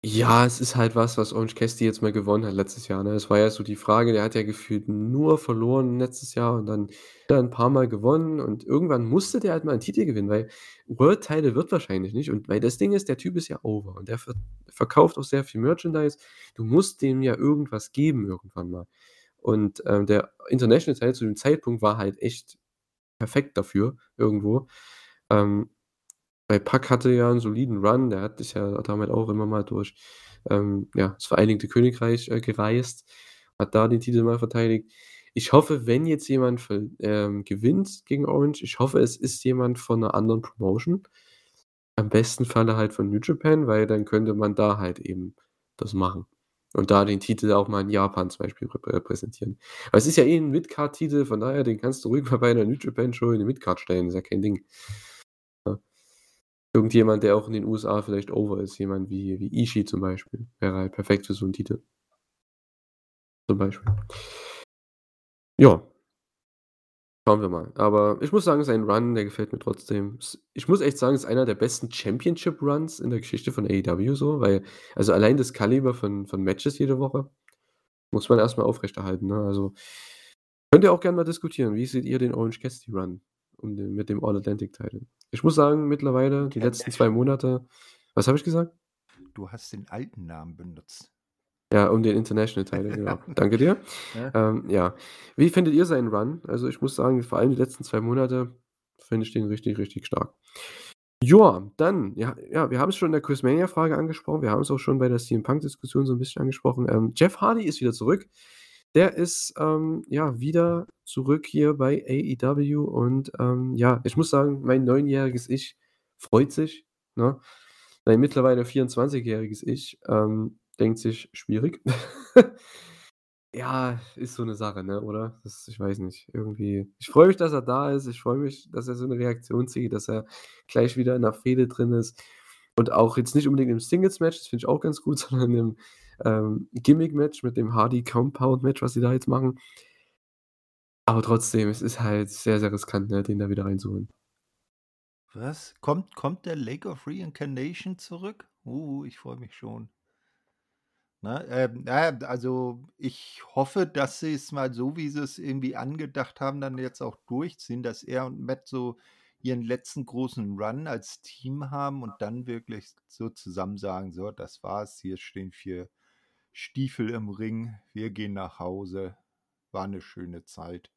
Ja, es ist halt was, was Orange Cassidy jetzt mal gewonnen hat letztes Jahr, ne? Es war ja so die Frage, der hat ja gefühlt nur verloren letztes Jahr und dann hat er 'n paarmal gewonnen und irgendwann musste der halt mal 'n Titel gewinnen, weil World Title wird wahrscheinlich nicht und weil das Ding ist, der Typ ist ja over und der ver verkauft auch sehr viel Merchandise. Du musst dem ja irgendwas geben irgendwann mal. Und, ähm, der International Title zu dem Zeitpunkt war halt echt perfekt dafür irgendwo. Ähm, weil Pac hatte ja 'n soliden Run, der hat ist ja damit auch immer mal durch, ähm, ja, das Vereinigte Königreich, äh, gereist, hat da den Titel mal verteidigt. Ich hoffe, wenn jetzt jemand ver ähm, gewinnt gegen Orange, ich hoffe, es ist jemand von 'ner anderen Promotion. Am besten Falle halt von New Japan, weil dann könnte man da halt eben das machen und da den Titel auch mal in Japan zum Beispiel reprä repräsentieren. Weil es ist ja eh 'n Mid-Card-Titel, von daher, den kannst du ruhig mal bei 'ner New Japan Show in die Mid-Card stellen, ist ja kein Ding. Irgendjemand, der auch in den USA vielleicht over ist, jemand wie wie Ishii zum Beispiel, wäre halt perfekt für so 'n Titel. Zum Beispiel. Ja. Schauen wir mal. Aber ich muss sagen, sein Run, der gefällt mir trotzdem. Ich muss echt sagen, ist einer der besten Championship Runs in der Geschichte von AEW so, weil also allein das Kaliber von von Matches jede Woche muss man erst mal aufrechterhalten, ne? Also, könnt ihr auch gern mal diskutieren. Wie seht ihr den Orange Cassidy Run um den mit dem All Atlantic Title? Ich muss sagen, mittlerweile die letzten 2 International. Monate was habe ich gesagt? Du hast den alten Namen benutzt. Ja, um den International Title, genau. Danke dir. Ja. Ähm, ja. Wie findet ihr seinen Run? Also, ich muss sagen, vor allem die letzten 2 Monate finde ich den richtig, richtig stark. Joa, dann, ja ja, wir haben's schon in der Quizmania-Frage angesprochen. Wir haben's auch schon bei der CM-Punk-Diskussion so 'n bisschen angesprochen. Ähm, Jeff Hardy ist wieder zurück. Der ist, ähm, ja, wieder zurück hier bei AEW und, ähm, ja, ich muss sagen, mein neunjähriges Ich freut sich, ne? Mein mittlerweile 24-jähriges Ich, ähm, denkt sich: „Schwierig.“ Ja, ist so 'ne Sache, ne, oder? Das ich weiß nicht, irgendwie ich freue mich, dass er da ist. Ich freue mich, dass er so 'ne Reaktion zieht, dass er gleich wieder in der Fehde drin ist und auch jetzt nicht unbedingt im Singles-Match, das finde ich auch ganz gut, sondern im, ähm, Gimmick-Match mit dem Hardy-Compound-Match, was sie da jetzt machen. Aber trotzdem, es ist halt sehr, sehr riskant, ne, den da wieder reinzuholen. Was? Kommt kommt der Lake of Reincarnation zurück? Uh, ich freue mich schon. Ne, ähm, na ja, also, ich hoffe, dass sie's mal so, wie sie's irgendwie angedacht haben, dann jetzt auch durchziehen, dass er und Matt so ihren letzten großen Run als Team haben und dann wirklich so zusammen sagen: „So, das war's. Hier stehen 4 Stiefel im Ring. Wir gehen nach Hause. War 'ne schöne Zeit.“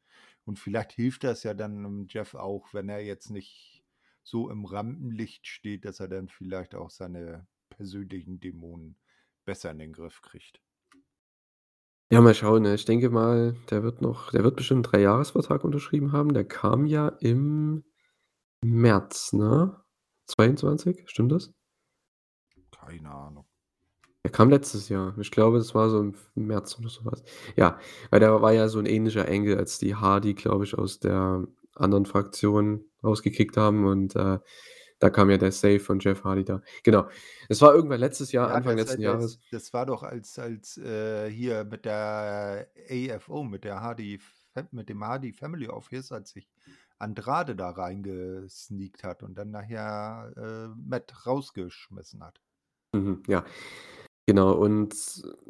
Und vielleicht hilft das ja dann, Jeff auch, wenn er jetzt nicht so im Rampenlicht steht, dass er dann vielleicht auch seine persönlichen Dämonen besser in den Griff kriegt. Ja, mal schauen, ne? Ich denke mal, der wird noch der wird bestimmt 'n Dreijahresvertrag unterschrieben haben. Der kam ja im März, ne? 22, stimmt das? Keine Ahnung. Der kam letztes Jahr. Ich glaube, das war so im März oder so was. Ja, weil der war ja so 'n ähnlicher Engel, als die Hardy, glaube ich, aus der anderen Fraktion rausgekickt haben und, äh, da kam ja der Save von Jeff Hardy da. Genau. Es war irgendwann letztes Jahr, Ja, Anfang letzten halt Jahres. das war doch als als, äh, hier mit der AFO, mit der Hardy mit dem Hardy Family Office, als sich Andrade da reingesneakt hat und dann nachher, äh, Matt rausgeschmissen hat. Mhm, ja. Genau und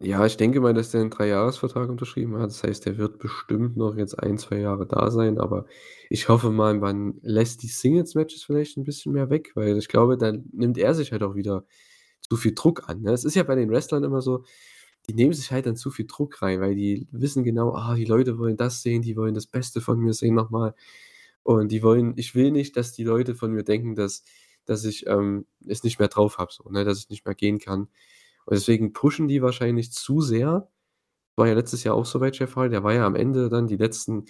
ja, ich denke mal, dass der 'n Dreijahresvertrag unterschrieben hat. Das heißt, der wird bestimmt noch jetzt 1, 2 Jahre da sein, aber ich hoffe mal, man lässt die Singles-Matches vielleicht 'n bisschen mehr weg, weil ich glaube, dann nimmt er sich halt auch wieder zu viel Druck an, ne? Es ist ja bei den Wrestlern immer so, die nehmen sich halt dann zu viel Druck rein, weil die wissen genau: „Ah, die Leute wollen das sehen, die wollen das Beste von mir sehen noch mal.“ Und die wollen ich will nicht, dass die Leute von mir denken, dass dass ich, ähm, es nicht mehr drauf habe so, ne, dass ich nicht mehr gehen kann. Und deswegen pushen die wahrscheinlich zu sehr. War ja letztes Jahr auch so bei Jeff Hardy. Der war ja am Ende dann die letzten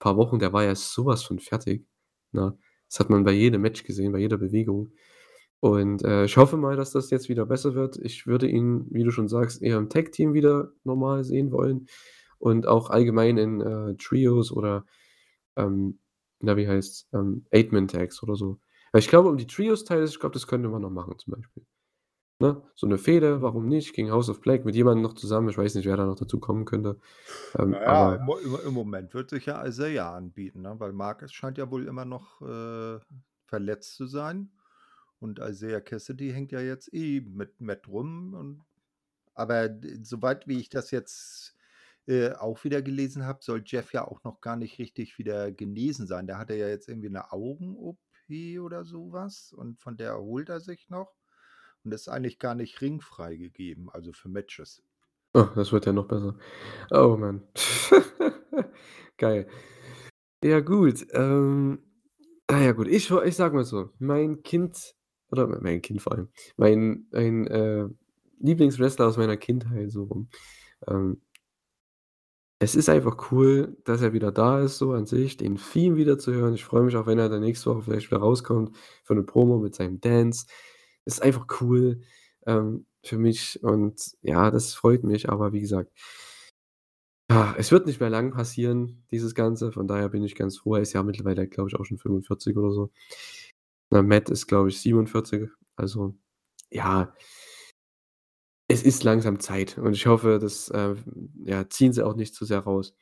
paar Wochen der war ja so was von fertig, ne? Das hat man bei jedem Match gesehen, bei jeder Bewegung. Und, äh, ich hoffe mal, dass das jetzt wieder besser wird. Ich würde ihn, wie du schon sagst, eher im Tag-Team wieder normal sehen wollen und auch allgemein in, äh, Trios oder, ähm, na, wie heißt's, ähm, Eight-Man-Tags oder so. Weil ich glaube, um die Trios-Titles ich glaube, das könnte man noch machen zum Beispiel. Ne? So 'ne Fehde, warum nicht, gegen House of Black mit jemandem noch zusammen. Ich weiß nicht, wer da noch dazu kommen könnte. Ähm, Na ja, im aber im im Moment wird sich ja Isaiah anbieten, ne, weil Marcus scheint ja wohl immer noch, äh, verletzt zu sein und Isaiah Cassidy hängt ja jetzt eh mit Matt rum und aber soweit wie ich das jetzt, äh, auch wieder gelesen habe, soll Jeff ja auch noch gar nicht richtig wieder genesen sein. Der hatte ja jetzt irgendwie 'ne Augen-OP oder so was und von der erholt er sich noch und ist eigentlich gar nicht ringfrei gegeben, also für Matches. Oh, das wird ja noch besser. Oh Mann. Geil. Ja gut, ähm, na ja gut, ich ich sage mal so, mein Kind oder mein Kind vor allem, mein mein, äh, Lieblingswrestler aus meiner Kindheit so rum, ähm es ist einfach cool, dass er wieder da ist so an sich, den Theme wieder zu hören. Ich freue mich auch, wenn er dann nächste Woche vielleicht wieder rauskommt für 'ne Promo mit seinem Dance. Ist einfach cool, ähm, für mich und ja, das freut mich, aber wie gesagt ah, es wird nicht mehr lang passieren, dieses Ganze, von daher bin ich ganz froh. Er ist ja mittlerweile, glaube ich, auch schon 45 oder so. Na, Matt ist, glaube ich, 47, also ja es ist langsam Zeit und ich hoffe, das, äh, ja, ziehen sie auch nicht zu sehr raus.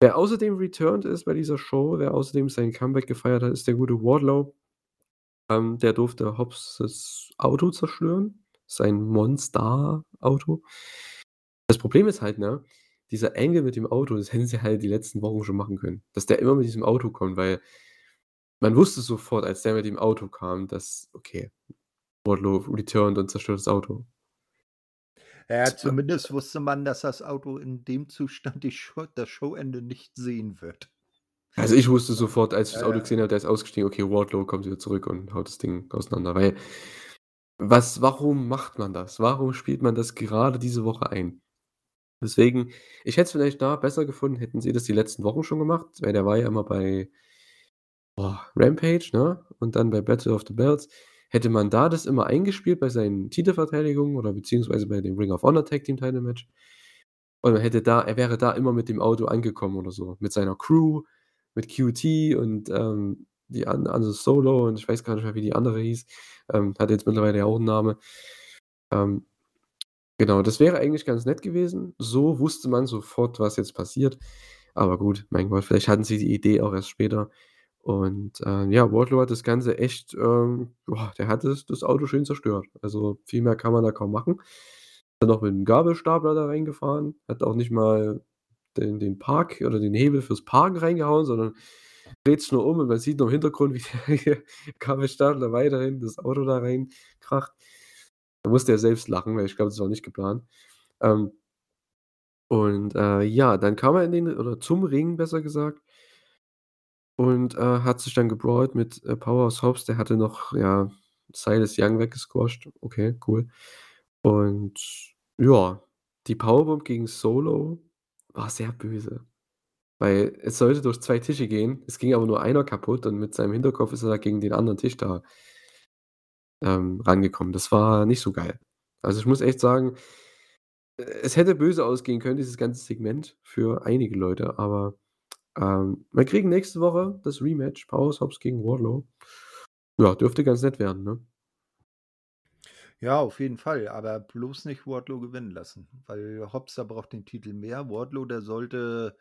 Wer außerdem returned ist bei dieser Show, wer außerdem sein Comeback gefeiert hat, ist der gute Wardlow. Ähm, der durfte Hobbs' Auto zerstören, sein Monster-Auto. Das Problem ist halt, ne, dieser Angle mit dem Auto, das hätten sie halt die letzten Wochen schon machen können, dass der immer mit diesem Auto kommt, weil man wusste sofort, als der mit dem Auto kam, dass okay, Wardlow returned und zerstört das Auto. Ja, ja, zumindest wusste man, dass das Auto in dem Zustand die Show das Showende nicht sehen wird. Also, ich wusste sofort, als ich das Auto gesehen habe, der ist ausgestiegen: „Okay, Wardlow kommt wieder zurück und haut das Ding auseinander.“ Weil was warum macht man das? Warum spielt man das gerade diese Woche ein? Deswegen ich hätte es vielleicht da besser gefunden, hätten sie das die letzten Wochen schon gemacht, weil der war ja immer bei boah, Rampage, ne, und dann bei Battle of the Belts. hätte man da das immer eingespielt bei seinen Titelverteidigungen oder beziehungsweise bei dem Ring of Honor Tag Team Title Match und er hätte da er wäre da immer mit dem Auto angekommen oder so, mit seiner Crew, mit QT und, ähm, die also Solo und ich weiß gar nicht mehr, wie die andere hieß. Ähm, hat jetzt mittlerweile ja auch 'n Name. Ähm, genau, das wäre eigentlich ganz nett gewesen. So wusste man sofort, was jetzt passiert. Aber gut, mein Gott, vielleicht hatten sie die Idee auch erst später. Und, äh, ja, Wardlow hat das Ganze echt, ähm boah, der hat das das Auto schön zerstört. Also, viel mehr kann man da kaum machen. Dann noch mit 'nem Gabelstapler da reingefahren, hat auch nicht mal den den Park oder den Hebel fürs Parken reingehauen, sondern dreht's nur um und man sieht nur im Hintergrund, wie der Gabelstapler weiterhin das Auto da reinkracht. Da musste er selbst lachen, weil ich glaube, das war nicht geplant. Ähm und, äh, ja, dann kam er in den oder zum Ring, besser gesagt und, äh, hat sich dann gebrawlt mit, äh, Powerhouse Hobbs. Der hatte noch, ja, Silas Young weggesquasht. Okay, cool. Und ja, die Powerbomb gegen Solo war sehr böse, weil es sollte durch 2 Tische gehen. Es ging aber nur einer kaputt und mit seinem Hinterkopf ist er da gegen den anderen Tisch da ähm, rangekommen. Das war nicht so geil. Also, ich muss echt sagen, äh, es hätte böse ausgehen können, dieses ganze Segment für einige Leute, aber, ähm, wir kriegen nächste Woche das Rematch Powerhouse Hobbs gegen Wardlow. Ja, dürfte ganz nett werden, ne? Ja, auf jeden Fall, aber bloß nicht Wardlow gewinnen lassen, weil Hobbs, der braucht den Titel mehr. Wardlow, der sollte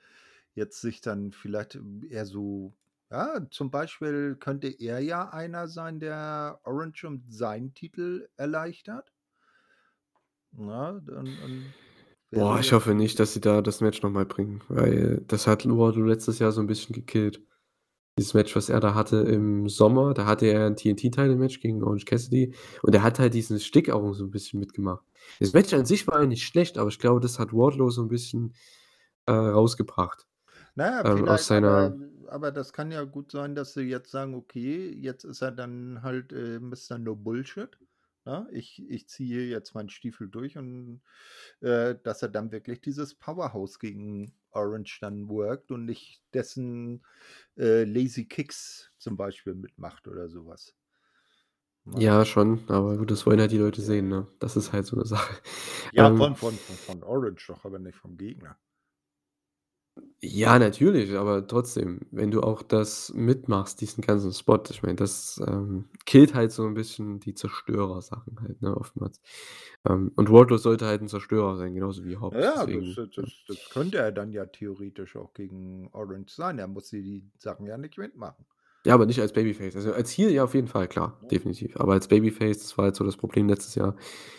jetzt sich dann vielleicht, hm, eher so ja, zum Beispiel könnte er ja einer sein, der Orange um seinen Titel erleichtert. Na, dann dann Boah, ich hoffe nicht, dass sie da das Match noch mal bringen, weil das hat Wardlow letztes Jahr so 'n bisschen gekillt. Dieses Match, was er da hatte im Sommer, da hatte er 'n TNT-Title-Match gegen Orange Cassidy und er hat halt diesen Stick auch so 'n bisschen mitgemacht. Das Match an sich war ja nicht schlecht, aber ich glaube, das hat Wardlow so 'n bisschen, äh, rausgebracht, Na ja, ähm, aus vielleicht, aber seiner aber das kann ja gut sein, dass sie jetzt sagen: „Okay, jetzt ist er dann halt, äh, Mister No Bullshit, ne? Ich ich ziehe jetzt meinen Stiefel durch“ und, äh, dass er dann wirklich dieses Powerhouse gegen Orange dann workt und nicht dessen, äh, Lazy Kicks zum Beispiel mitmacht oder so was. Ne? Ja, schon, aber gut, das wollen halt die Leute sehen, ne? Das ist halt so 'ne Sache. Ja, Ähm von von von von Orange doch, aber nicht vom Gegner. Ja, natürlich, aber trotzdem, wenn du auch das mitmachst, diesen ganzen Spot, ich meine, das, ähm, killt halt so 'n bisschen die Zerstörersachen halt, ne, oftmals. Ähm, und Wardlow sollte halt 'n Zerstörer sein, genauso wie Hobbs, ja, das deswegen, das das das könnte er dann ja theoretisch auch gegen Orange sein. Er muss die die Sachen ja nicht mitmachen. Ja, aber nicht als Babyface. Also, als Heel ja auf jeden Fall, klar, definitiv. Aber als Babyface, das war halt so das Problem letztes Jahr.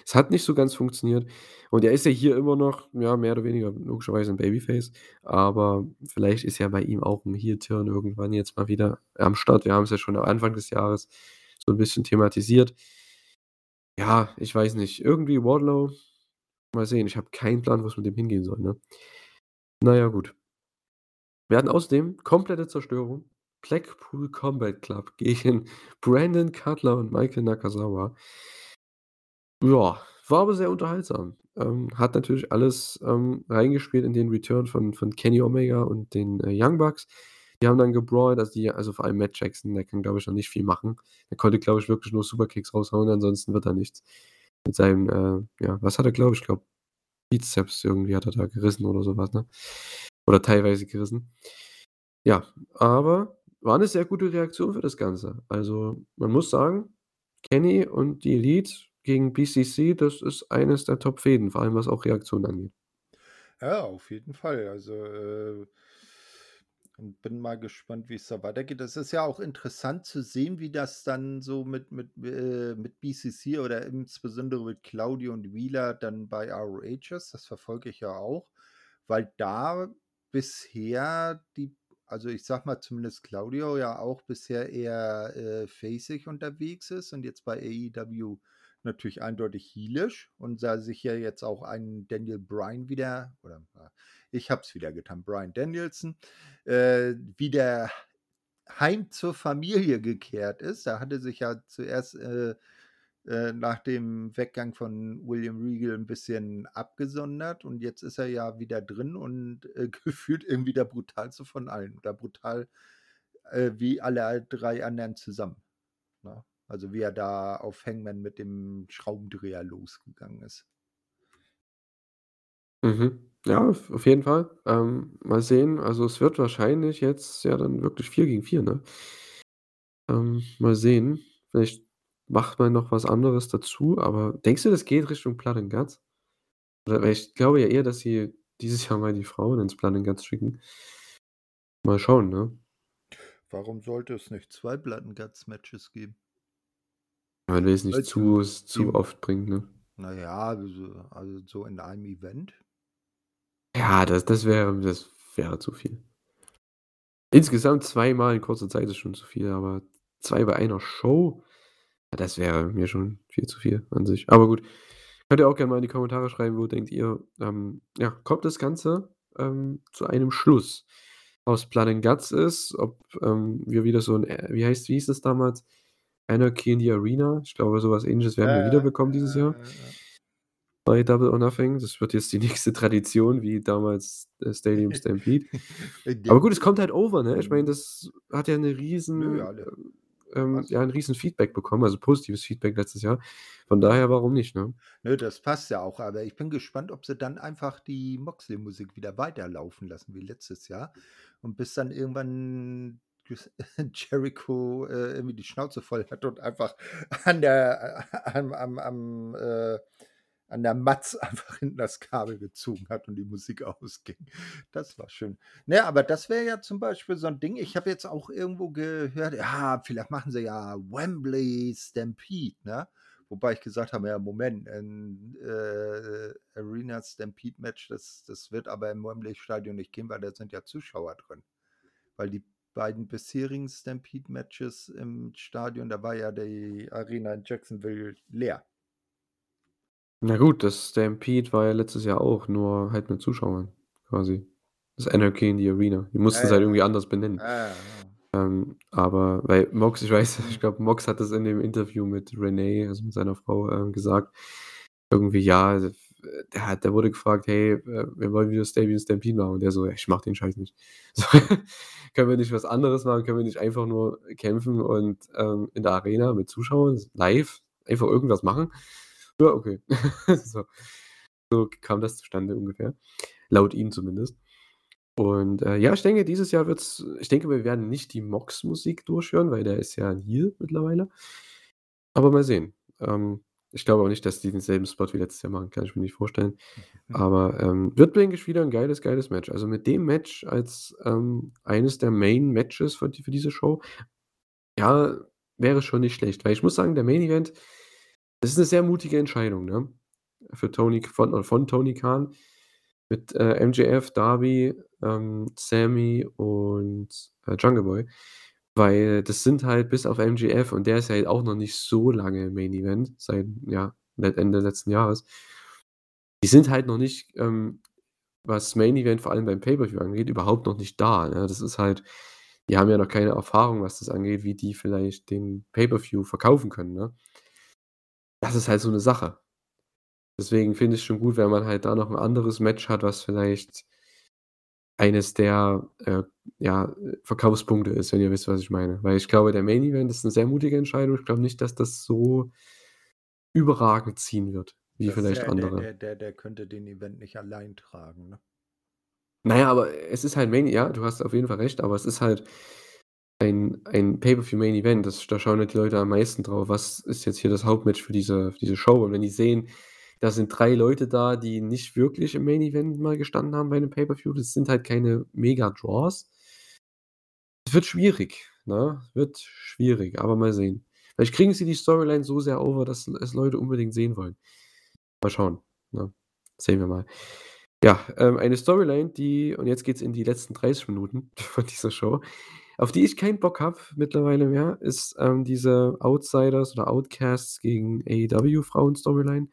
Es hat nicht so ganz funktioniert und er ist ja hier immer noch, ja, mehr oder weniger logischerweise 'n Babyface, aber vielleicht ist ja bei ihm auch 'n Heel-Turn irgendwann jetzt mal wieder am Start. Wir haben's ja schon am Anfang des Jahres so 'n bisschen thematisiert. Ja, ich weiß nicht. Irgendwie Wardlow mal sehen. Ich habe keinen Plan, wo's mit dem hingehen soll, ne? Na ja, gut. Wir hatten außerdem komplette Zerstörung. Blackpool Combat Club gegen Brandon Cutler und Michael Nakazawa. Ja, war aber sehr unterhaltsam. Ähm, hat natürlich alles, ähm, reingespielt in den Return von von Kenny Omega und den, äh, Young Bucks. Die haben dann gebrawlt, also die also vor allem Matt Jackson, der kann, glaube ich, noch nicht viel machen. Der konnte, glaube ich, wirklich nur Superkicks raushauen, ansonsten wird da nichts. Mit seinem, äh ja, was hat er, glaube ich? Ich glaube, Bizeps irgendwie hat er da gerissen oder so was, ne? Oder teilweise gerissen. Ja, aber war 'ne sehr gute Reaktion für das Ganze. Also, man muss sagen, Kenny und die Elite gegen BCC, das ist eines der Top-Fehden, vor allem was auch Reaktionen angeht. Ja, auf jeden Fall. Also, äh bin mal gespannt, wie's da weitergeht. Das ist ja auch interessant zu sehen, wie das dann so mit mit, äh mit BCC oder insbesondere mit Claudio und Wheeler dann bei ROH ist. Das verfolge ich ja auch, weil da bisher die also, ich sage mal, zumindest Claudio ja auch bisher eher, äh, face-ig unterwegs ist und jetzt bei AEW natürlich eindeutig heelisch und da sich ja jetzt auch ein Daniel Bryan wieder oder, äh ich habe es wieder getan, Bryan Danielson, äh, wieder heim zur Familie gekehrt ist. Er hatte sich ja zuerst, äh, äh, nach dem Weggang von William Regal 'n bisschen abgesondert und jetzt ist er ja wieder drin und, äh, gefühlt irgendwie der brutalste von allen oder brutal, äh, wie alle 3 anderen zusammen, ne? Also wie er da auf Hangman mit dem Schraubendreher losgegangen ist. Mhm. Ja, auf auf jeden Fall. Ähm, mal sehen. Also, es wird wahrscheinlich jetzt ja dann wirklich 4 gegen 4, ne? Ähm, mal sehen. Vielleicht macht man noch was anderes dazu, aber denkst du, das geht Richtung Blood and Guts? Oder weil ich glaube ja eher, dass sie dieses Jahr mal die Frauen ins Blood and Guts schicken. Mal schauen, ne? Warum sollte es nicht 2 Blood and Guts Matches geben? Man will es nicht zu zu oft bringen, ne? Na ja, also also so in einem Event. Ja, das das wäre das wäre zu viel. Insgesamt zweimal in kurzer Zeit ist schon zu viel, aber 2 bei einer Show, das wäre mir schon viel zu viel an sich. Aber gut, könnt ihr auch gerne mal in die Kommentare schreiben, wo denkt ihr, ähm, ja, kommt das Ganze, ähm, zu einem Schluss aus and Guts ist, ob, ähm, wir wieder so 'n äh, wie heißt wie hieß das damals? Anarchy in the Arena? Ich glaube, so was Ähnliches werden wir wieder Ja, bekommen dieses ja, Jahr ja, ja. bei Double or Nothing. Das wird jetzt die nächste Tradition wie damals, äh, Stadium Stampede. Aber gut, es kommt halt over, ne? Ich meine, Mhm. das hat ja 'ne Nö, riesen alle. Ähm, ja, 'n riesen Feedback bekommen, also positives Feedback letztes Jahr. Von daher, warum nicht, ne? Nö, das passt ja auch, aber ich bin gespannt, ob sie dann einfach die Moxley-Musik wieder weiterlaufen lassen wie letztes Jahr und bis dann irgendwann Jericho, äh, irgendwie die Schnauze voll hat und einfach an der am am am äh, an der Matz einfach hinten das Kabel gezogen hat und die Musik ausging. Das war schön. Ne, aber das wäre ja zum Beispiel so 'n Ding. Ich habe jetzt auch irgendwo gehört, ja, vielleicht machen sie ja Wembley Stampede, ne? Wobei ich gesagt habe: „Ja, Moment, 'n, äh, Arena Stampede Match, das das wird aber im Wembley-Stadion nicht gehen, weil da sind ja Zuschauer drin.“ Weil die beiden bisherigen Stampede Matches im Stadion, da war ja die Arena in Jacksonville leer. Na gut, das Stampede war ja letztes Jahr auch, nur halt mit Zuschauern quasi. Das Anarchy in the Arena. Die Ja, mussten's ja. halt irgendwie anders benennen. Ja. Ähm, aber weil Mox ich weiß, ich Mhm. glaube, Mox hat das in dem Interview mit Renee, also mit seiner Frau, ähm, gesagt. Irgendwie, ja, also, der hat der wurde gefragt: „Hey, äh, wir wollen wieder Stadium Stampede machen.“ Und der so: „Ich mache den Scheiß nicht.“ So, können wir nicht was anderes machen? Können wir nicht einfach nur kämpfen und, ähm, in der Arena mit Zuschauern live einfach irgendwas machen? Ja, okay. So so kam das zustande ungefähr, laut ihm zumindest. Und, äh, ja, ich denke, dieses Jahr wird's ich denke, wir werden nicht die Mox-Musik durchhören, weil der ist ja Heel mittlerweile. Aber mal sehen. Ähm, ich glaube auch nicht, dass die denselben Spot wie letztes Jahr machen, kann ich mir nicht vorstellen. Aber, ähm, wird, denke ich, wieder 'n geiles, geiles Match. Also, mit dem Match als, ähm, eines der Main Matches für die für diese Show, ja, wäre schon nicht schlecht. Weil ich muss sagen, der Main Event, das ist 'ne sehr mutige Entscheidung, ne? Für Tony von von Tony Khan mit, äh, MJF, Darby, ähm, Sammy und, äh, Jungle Boy. Weil das sind halt bis auf MJF und der ist ja halt auch noch nicht so lange im Main Event, seit, ja, Ende letzten Jahres. Die sind halt noch nicht, ähm, was Main Event vor allem beim Pay-per-View angeht, überhaupt noch nicht da, ne? Das ist halt die haben ja noch keine Erfahrung, was das angeht, wie die vielleicht den Pay-per-View verkaufen können, ne? Das ist halt so 'ne Sache. Deswegen finde ich's schon gut, wenn man halt da noch 'n anderes Match hat, was vielleicht eines der, äh, ja, Verkaufspunkte ist, wenn ihr wisst, was ich meine. Weil ich glaube, der Main Event ist 'ne sehr mutige Entscheidung. Ich glaube nicht, dass das so überragend ziehen wird, wie Das vielleicht der der andere. der der der könnte den Event nicht allein tragen, ne? Na ja, aber es ist halt Main ja, du hast auf jeden Fall recht, aber es ist halt ein ein Pay-per-View Main Event. Das da schauen halt die Leute am meisten drauf. Was ist jetzt hier das Hauptmatch für diese für diese Show? Und wenn die sehen, da sind 3 Leute da, die nicht wirklich im Main Event mal gestanden haben bei 'nem Pay-per-View, das sind halt keine Mega-Draws. Wird schwierig, ne? Wird schwierig, aber mal sehen. Vielleicht kriegen sie die Storyline so sehr over, dass es Leute unbedingt sehen wollen. Mal schauen, ne? Sehen wir mal. Ja, ähm, eine Storyline, die und jetzt geht's in die letzten 30 Minuten von dieser Show, auf die ich keinen Bock habe mittlerweile mehr, ist, ähm, diese Outsiders oder Outcasts gegen AEW Frauen-Storyline.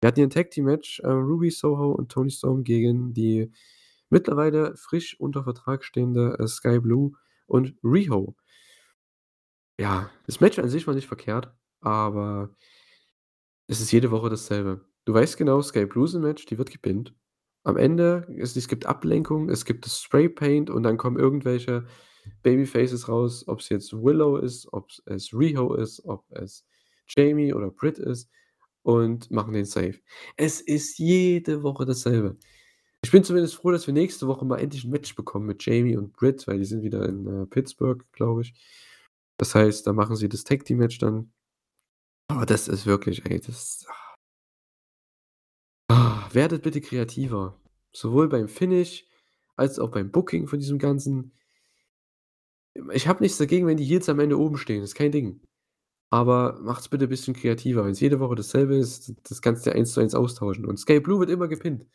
Wir hatten hier 'n Tag-Team-Match, äh, Ruby Soho und Toni Storm gegen die mittlerweile frisch unter Vertrag stehende, äh, Skye Blue und Riho. Ja, das Match an sich war nicht verkehrt, aber es ist jede Woche dasselbe. Du weißt genau, Skye Blue ist im Match, die wird gepinnt. Am Ende es es gibt Ablenkung, es gibt das Spraypaint und dann kommen irgendwelche Babyfaces raus, ob's jetzt Willow ist, ob's es Riho ist, ob es Jamie oder Britt ist und machen den Save. Es ist jede Woche dasselbe. Ich bin zumindest froh, dass wir nächste Woche mal endlich 'n Match bekommen mit Jamie und Britt, weil die sind wieder in, äh, Pittsburgh, glaube ich. Das heißt, da machen sie das Tag Team Match dann. Aber das ist wirklich ey, das ah, werdet bitte kreativer, sowohl beim Finish als auch beim Booking von diesem Ganzen. Ich habe nichts dagegen, wenn die Heels am Ende oben stehen, ist kein Ding. Aber macht's bitte bisschen kreativer. Wenn's jede Woche dasselbe ist, das kannst du ja eins zu eins austauschen. Und Skye Blue wird immer gepinnt,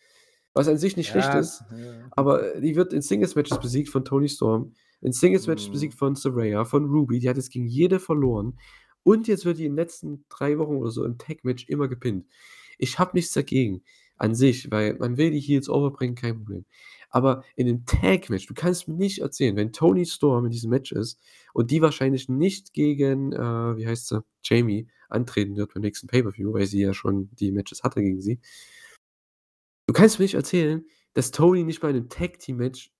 was an sich nicht schlecht Ja, ist, ja. aber die wird in Singles-Matches besiegt von Toni Storm, in Singles-Matches Mhm. besiegt von Saraya, von Ruby. Die hat jetzt gegen jede verloren und jetzt wird die in den letzten 3 Wochen oder so im Tag-Match immer gepinnt. Ich habe nichts dagegen an sich, weil man will die Heels overbringen, kein Problem. Aber in 'nem Tag-Match du kannst mir nicht erzählen, wenn Toni Storm in diesem Match ist und die wahrscheinlich nicht gegen, äh, wie heißt sie, Jamie antreten wird beim nächsten Pay-per-View, weil sie ja schon die Matches hatte gegen sie. Du kannst mir nicht erzählen, dass Toni nicht bei 'nem Tag-Team-Match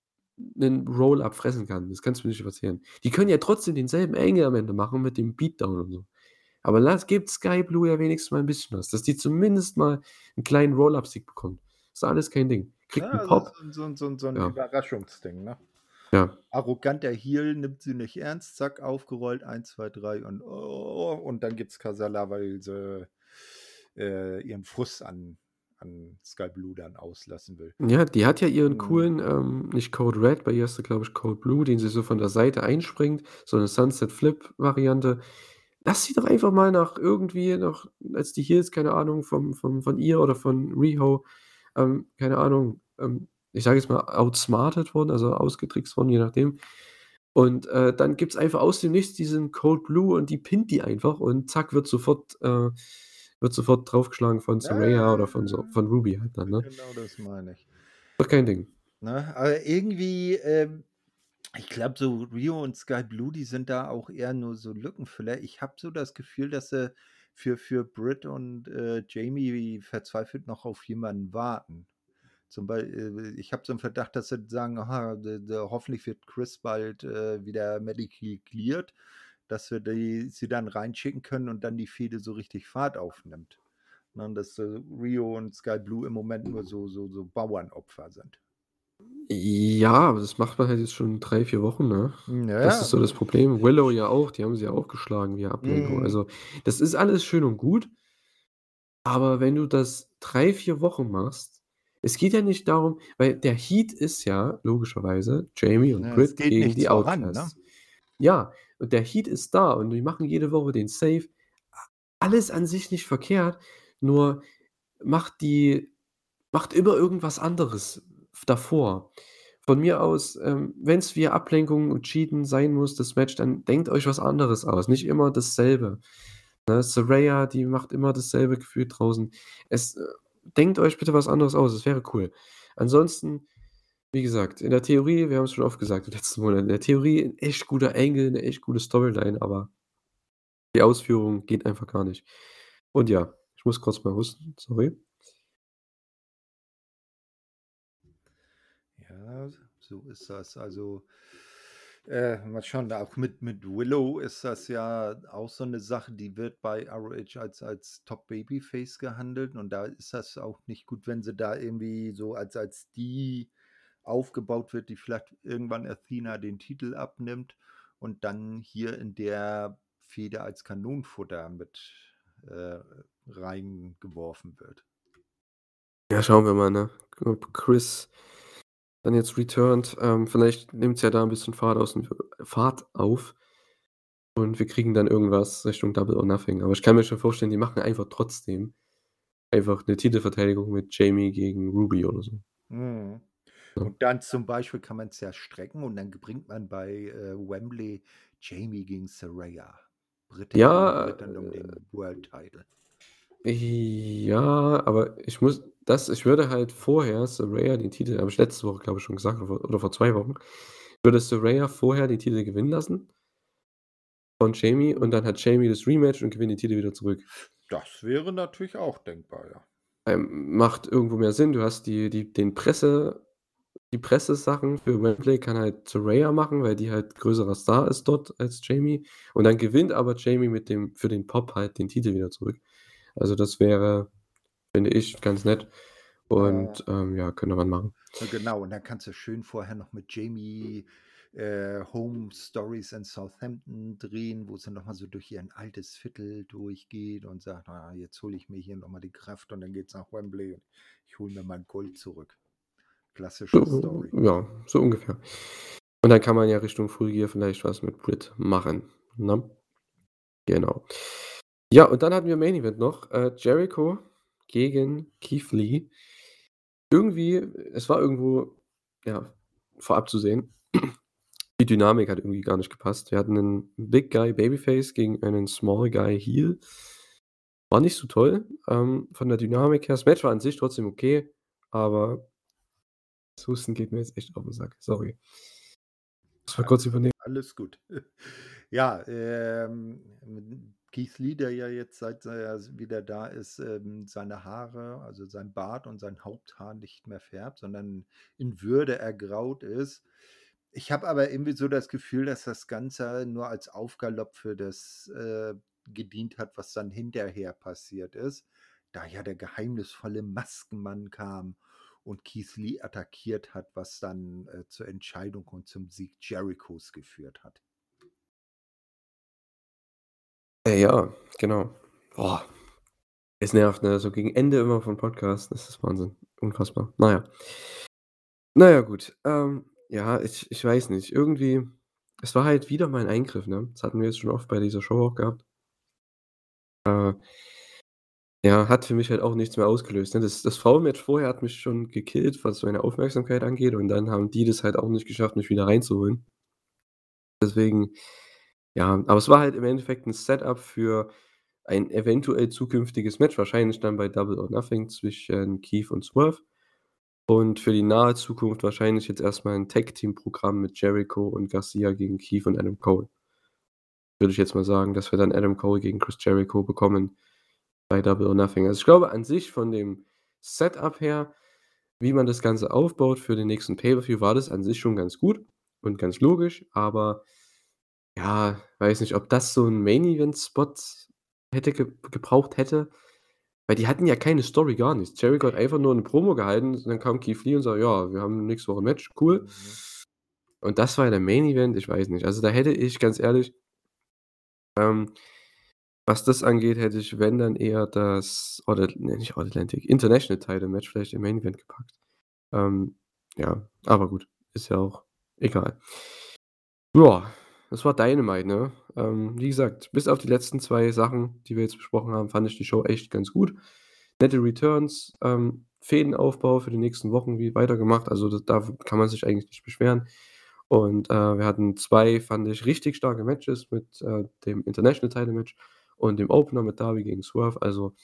'nen Roll-Up fressen kann. Das kannst du mir nicht erzählen. Die können ja trotzdem denselben Angle am Ende machen mit dem Beatdown und so. Aber lass gebt Skye Blue ja wenigstens mal 'n bisschen was, dass die zumindest mal 'n kleinen Roll-Up-Sieg bekommt. Ist alles kein Ding. Kriegt Ja, 'n also Pop. so so so 'n Ja. Überraschungsding, ne? Ja. Arroganter Heel nimmt sie nicht ernst, zack, aufgerollt, 1, 2, 3 und oh, und dann gibt's Kasala, weil sie, äh, ihren Frust an an Skye Blue dann auslassen will. Ja, die hat ja ihren Mhm. coolen, ähm, nicht Code Red, bei ihr du, glaube ich, Code Blue, den sie so von der Seite einspringt, so 'ne Sunset Flip Variante. Lass sie doch einfach mal nach irgendwie nach als die Heels, keine Ahnung, vom vom von ihr oder von Riho, ähm, keine Ahnung, ähm, ich sage jetzt mal, outsmartet wurden, also ausgetrickst wurden, je nachdem. Und, äh, dann gibt's einfach aus dem Nichts diesen Code Blue und die pinnt die einfach und zack, wird sofort äh, wird sofort draufgeschlagen von Saraya ja, oder von so von Ruby halt dann, ne? Genau das meine ich. Doch kein Ding. Ne, aber irgendwie, ähm ich glaube, so Riho und Skye Blue, die sind da auch eher nur so Lückenfüller. Ich habe so das Gefühl, dass sie für für Britt und, äh, Jamie verzweifelt noch auf jemanden warten. Zum Bei äh, ich habe so 'n Verdacht, dass sie sagen: „Aha, de de hoffentlich wird Chris bald, äh, wieder medically cleared“, dass wir die sie dann reinschicken können und dann die Fehde so richtig Fahrt aufnimmt. Ne, und dass, äh, Riho und Skye Blue im Moment nur so so so Bauernopfer sind. Ja, aber das macht man halt jetzt schon 3, 4 Wochen, ne? Na Das ja, ist so das Problem. Willow ja auch, die haben sie ja auch geschlagen via Ablenkung. Mhm. Also, das ist alles schön und gut aber wenn du das 3, 4 Wochen machst es geht ja nicht darum weil der Heat ist ja logischerweise Jamie und Ja, es Britt gegen die voran, ne? Outcasts. Ja, und der Heat ist da und die machen jede Woche den Save. Alles an sich nicht verkehrt, nur macht die macht immer irgendwas anderes davor. Von mir aus, ähm, wenn's via Ablenkung und Cheaten sein muss, das Match, dann denkt euch was anderes aus, nicht immer dasselbe. Ne, Saraya, die macht immer dasselbe gefühlt draußen. Es äh, denkt euch bitte was anderes aus, es wäre cool. Ansonsten, wie gesagt, in der Theorie wir haben's schon oft gesagt den letzten Monaten, in der Theorie 'n echt guter Angle, 'ne echt gute Storyline, aber die Ausführung geht einfach gar nicht. Und ja, ich muss kurz mal husten, sorry. Ja, so ist das. Also, äh, mal schauen, auch mit mit Willow ist das ja auch so 'ne Sache, die wird bei ROH als als Top Babyface gehandelt und da ist das auch nicht gut, wenn sie da irgendwie so als als die aufgebaut wird, die vielleicht irgendwann Athena den Titel abnimmt und dann hier in der Fehde als Kanonenfutter mit, äh, reingeworfen wird. Ja, schauen wir mal, ne? Chris dann jetzt returnt. Ähm, vielleicht nimmt's ja da 'n bisschen Fahrt aus Fahrt auf und wir kriegen dann irgendwas Richtung Double or Nothing. Aber ich kann mir schon vorstellen, die machen einfach trotzdem einfach 'ne Titelverteidigung mit Jamie gegen Ruby oder so. Mhm. Ja. Und dann zum Beispiel kann man's ja strecken und dann bringt man bei, äh, Wembley Jamie gegen Saraya. Britt Ja, dann um den äh World Title. Ja, aber ich muss das ich würde halt vorher Saraya den Titel habe ich letzte Woche, glaube ich, schon gesagt oder vor oder vor 2 Wochen. Würde Saraya vorher den Titel gewinnen lassen von Jamie und dann hat Jamie das Rematch und gewinnt den Titel wieder zurück. Das wäre natürlich auch denkbar, ja. Ähm, macht irgendwo mehr Sinn. Du hast die die den Presse die Pressesachen für Wembley kann halt Saraya machen, weil die halt größerer Star ist dort als Jamie. Und dann gewinnt aber Jamie mit dem für den Pop halt den Titel wieder zurück. Also das wäre, finde ich, ganz nett. Und Ja. ähm, ja, könnte man machen. Ja, genau, und dann kannst du schön vorher noch mit Jamie äh, Home Stories in Southampton drehen, wo sie nochmal so durch ihr altes Viertel durchgeht und sagt, ah, jetzt hole ich mir hier nochmal die Kraft und dann geht's nach Wembley und ich hole mir mein Gold zurück. Klassische So, Story. ja, so ungefähr. Und dann kann man ja Richtung Gear vielleicht was mit Brit machen, ne? Genau. Ja, und dann hatten wir Main Event noch, äh, Jericho gegen Keith Lee. Irgendwie es war irgendwo, ja, vorab zu sehen. Die Dynamik hat irgendwie gar nicht gepasst. Wir hatten 'nen Big Guy Babyface gegen einen Small Guy Heel. War nicht so toll, ähm, von der Dynamik her. Das Match war an sich trotzdem okay, aber das Husten geht mir jetzt echt auf 'n Sack, sorry. Muss mal kurz übernehmen. Alles gut. Ja, ähm, Keith Lee, der ja jetzt seit er wieder da ist, ähm, seine Haare, also sein Bart und sein Haupthaar nicht mehr färbt, sondern in Würde ergraut ist. Ich habe aber irgendwie so das Gefühl, dass das Ganze nur als Aufgalopp für das, äh, gedient hat, was dann hinterher passiert ist, da ja der geheimnisvolle Maskenmann kam und Keith Lee attackiert hat, was dann, äh, zur Entscheidung und zum Sieg Jerichos geführt hat. Äh, ja, genau. Boah. Es nervt, ne? So gegen Ende immer von Podcasts, das ist Wahnsinn. Unfassbar. Na ja. Na ja, gut. Ähm, ja, ich ich weiß nicht. Irgendwie es war halt wieder mal 'n Eingriff, ne? Das hatten wir jetzt schon oft bei dieser Show auch gehabt. Äh ja, hat für mich halt auch nichts mehr ausgelöst, ne? Das das Frauenmatch vorher hat mich schon gekillt, was meine Aufmerksamkeit angeht, und dann haben die das halt auch nicht geschafft, mich wieder reinzuholen. Deswegen ja, aber es war halt im Endeffekt 'n Setup für ein eventuell zukünftiges Match, wahrscheinlich dann bei Double or Nothing zwischen Keith und Swerve. Und für die nahe Zukunft wahrscheinlich jetzt erst mal 'n Tag-Team-Programm mit Jericho und Garcia gegen Keith und Adam Cole. Würde ich jetzt mal sagen, dass wir dann Adam Cole gegen Chris Jericho bekommen bei Double or Nothing. Also, ich glaube an sich von dem Setup her, wie man das Ganze aufbaut für den nächsten Pay-per-View, war das an sich schon ganz gut und ganz logisch, aber ja, weiß nicht, ob das so 'n Main-Event-Spot hätte ge gebraucht hätte, weil die hatten ja keine Story, gar nichts. Jericho hat einfach nur 'ne Promo gehalten und dann kam Keith Lee und sagt: „Ja, wir haben nächste Woche 'n Match, cool.“ Mhm. Und das war ja der Main-Event, ich weiß nicht. Also, da hätte ich ganz ehrlich ähm, was das angeht, hätte ich, wenn dann eher das oder ne, nicht All Atlantic, International Title Match vielleicht im Main Event gepackt. Ähm, ja, aber gut, ist ja auch egal. Ja, das war Dynamite, ne? Ähm, wie gesagt, bis auf die letzten 2 Sachen, die wir jetzt besprochen haben, fand ich die Show echt ganz gut. Nette Returns, ähm, Fädenaufbau für die nächsten Wochen wie weitergemacht, also da da kann man sich eigentlich nicht beschweren. Und, äh, wir hatten 2, fand ich, richtig starke Matches mit, äh, dem International Title Match und dem Opener mit Darby gegen Swerve, also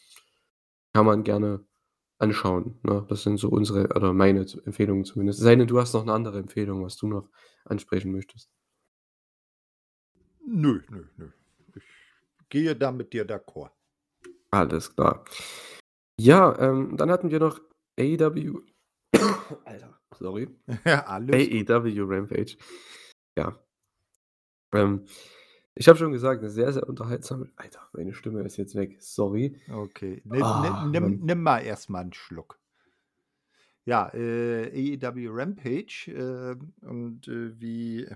kann man gerne anschauen, ne? Das sind so unsere oder meine Empfehlungen zumindest. Es sei denn, du hast noch 'ne andere Empfehlung, was du noch ansprechen möchtest. Nö, nö, nö. Ich gehe da mit dir d'accord. Alles klar. Ja, ähm, dann hatten wir noch AEW Alter, sorry. Alles gut. AEW Rampage. Ja. Ähm, ich habe schon gesagt, 'ne sehr, sehr unterhaltsame Alter, meine Stimme ist jetzt weg, sorry. Okay, nimm Ah, nimm nimm mal erst mal 'n Schluck. Ja, äh, AEW Rampage, ähm, und, äh, wie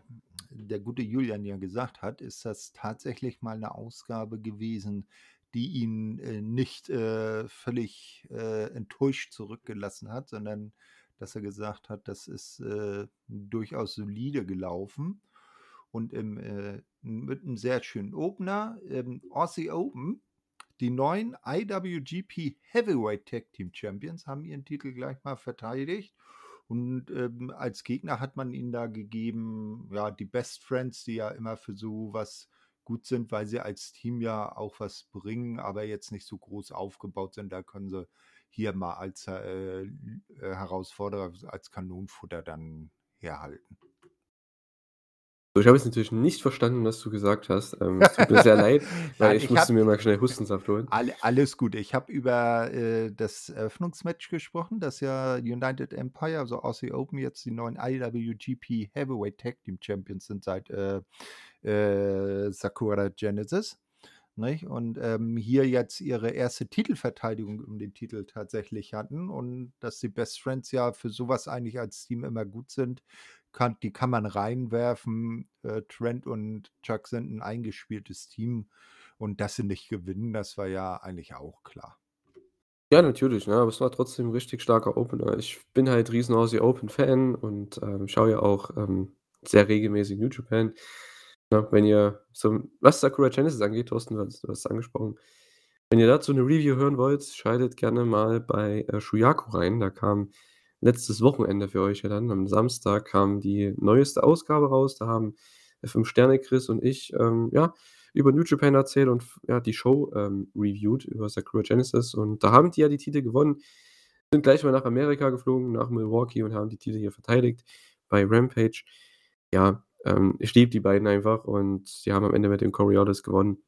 der gute Julian ja gesagt hat, ist das tatsächlich mal 'ne Ausgabe gewesen, die ihn, äh, nicht, äh, völlig, äh, enttäuscht zurückgelassen hat, sondern dass er gesagt hat, das ist, äh, durchaus solide gelaufen und im, äh mit 'nem sehr schönen Opener, ähm, Aussie Open. Die neuen IWGP Heavyweight Tag Team Champions haben ihren Titel gleich mal verteidigt und, ähm, als Gegner hat man ihnen da gegeben, ja, die Best Friends, die ja immer für so was gut sind, weil sie als Team ja auch was bringen, aber jetzt nicht so groß aufgebaut sind. Da können sie hier mal als, äh, äh, Herausforderer als Kanonenfutter dann herhalten. So, ich habe jetzt natürlich nicht verstanden, was du gesagt hast. Ähm, es tut mir sehr leid, weil Nein, ich ich musste mir mal schnell Hustensaft holen. alle alles gut. Ich habe über, äh, das Eröffnungsmatch gesprochen, das ja United Empire, also Aussie Open, jetzt die neuen IWGP Heavyweight Tag Team Champions sind seit, äh, äh, Sakura Genesis, nicht? Und, ähm, hier jetzt ihre erste Titelverteidigung um den Titel tatsächlich hatten und dass die Best Friends ja für so was eigentlich als Team immer gut sind, kann die kann man reinwerfen. Äh, Trent und Chuck sind 'n eingespieltes Team und dass sie nicht gewinnen, das war ja eigentlich auch klar. Ja, natürlich, ne, aber es war trotzdem 'n richtig starker Opener. Ich bin halt riesen Aussie Open Fan und, ähm, schaue ja auch, ähm, sehr regelmäßig New Japan. Ne, wenn ihr so was Sakura Genesis angeht, Thorsten, du hast es angesprochen. Wenn ihr dazu 'ne Review hören wollt, schaltet gerne mal bei, äh, Shuyaku rein. Da kam letztes Wochenende für euch ja dann am Samstag kam die neueste Ausgabe raus. Da haben der Fünf-Sterne-Chris und ich, ähm, ja, über New Japan erzählt und ja, die Show, ähm, reviewed über Sakura Genesis und da haben die ja die Titel gewonnen. Sind gleich mal nach Amerika geflogen, nach Milwaukee und haben die Titel hier verteidigt bei Rampage. Ja, ähm, ich liebe die beiden einfach und die haben am Ende mit den Coriolis gewonnen.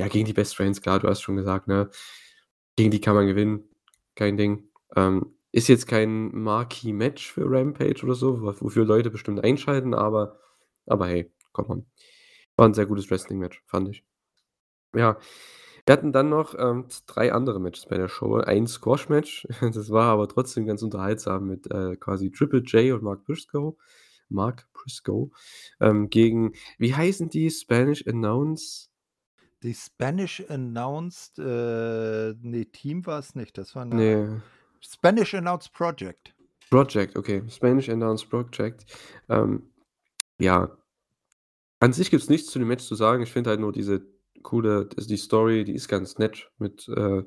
Ja, gegen die Best Friends, klar, du hast schon gesagt, ne? Gegen die kann man gewinnen, kein Ding. Ähm, ist jetzt kein Marquee-Match für Rampage oder so, wofür Leute bestimmt einschalten, aber aber hey, come on. War 'n sehr gutes Wrestling-Match, fand ich. Ja, wir hatten dann noch, ähm, 3 andere Matches bei der Show. Ein Squash-Match, das war aber trotzdem ganz unterhaltsam mit, äh, quasi Triple J und Mark Briscoe Mark Briscoe, ähm, gegen wie heißen die? Spanish Announce Die Spanish Announced, äh, ne, Team war's nicht. Das war 'ne Ne. Spanish Announce Project. Project, okay. Spanish Announce Project. Ähm, ja. An sich gibt's nichts zu dem Match zu sagen. Ich finde halt nur diese coole also die Story, die ist ganz nett mit, äh,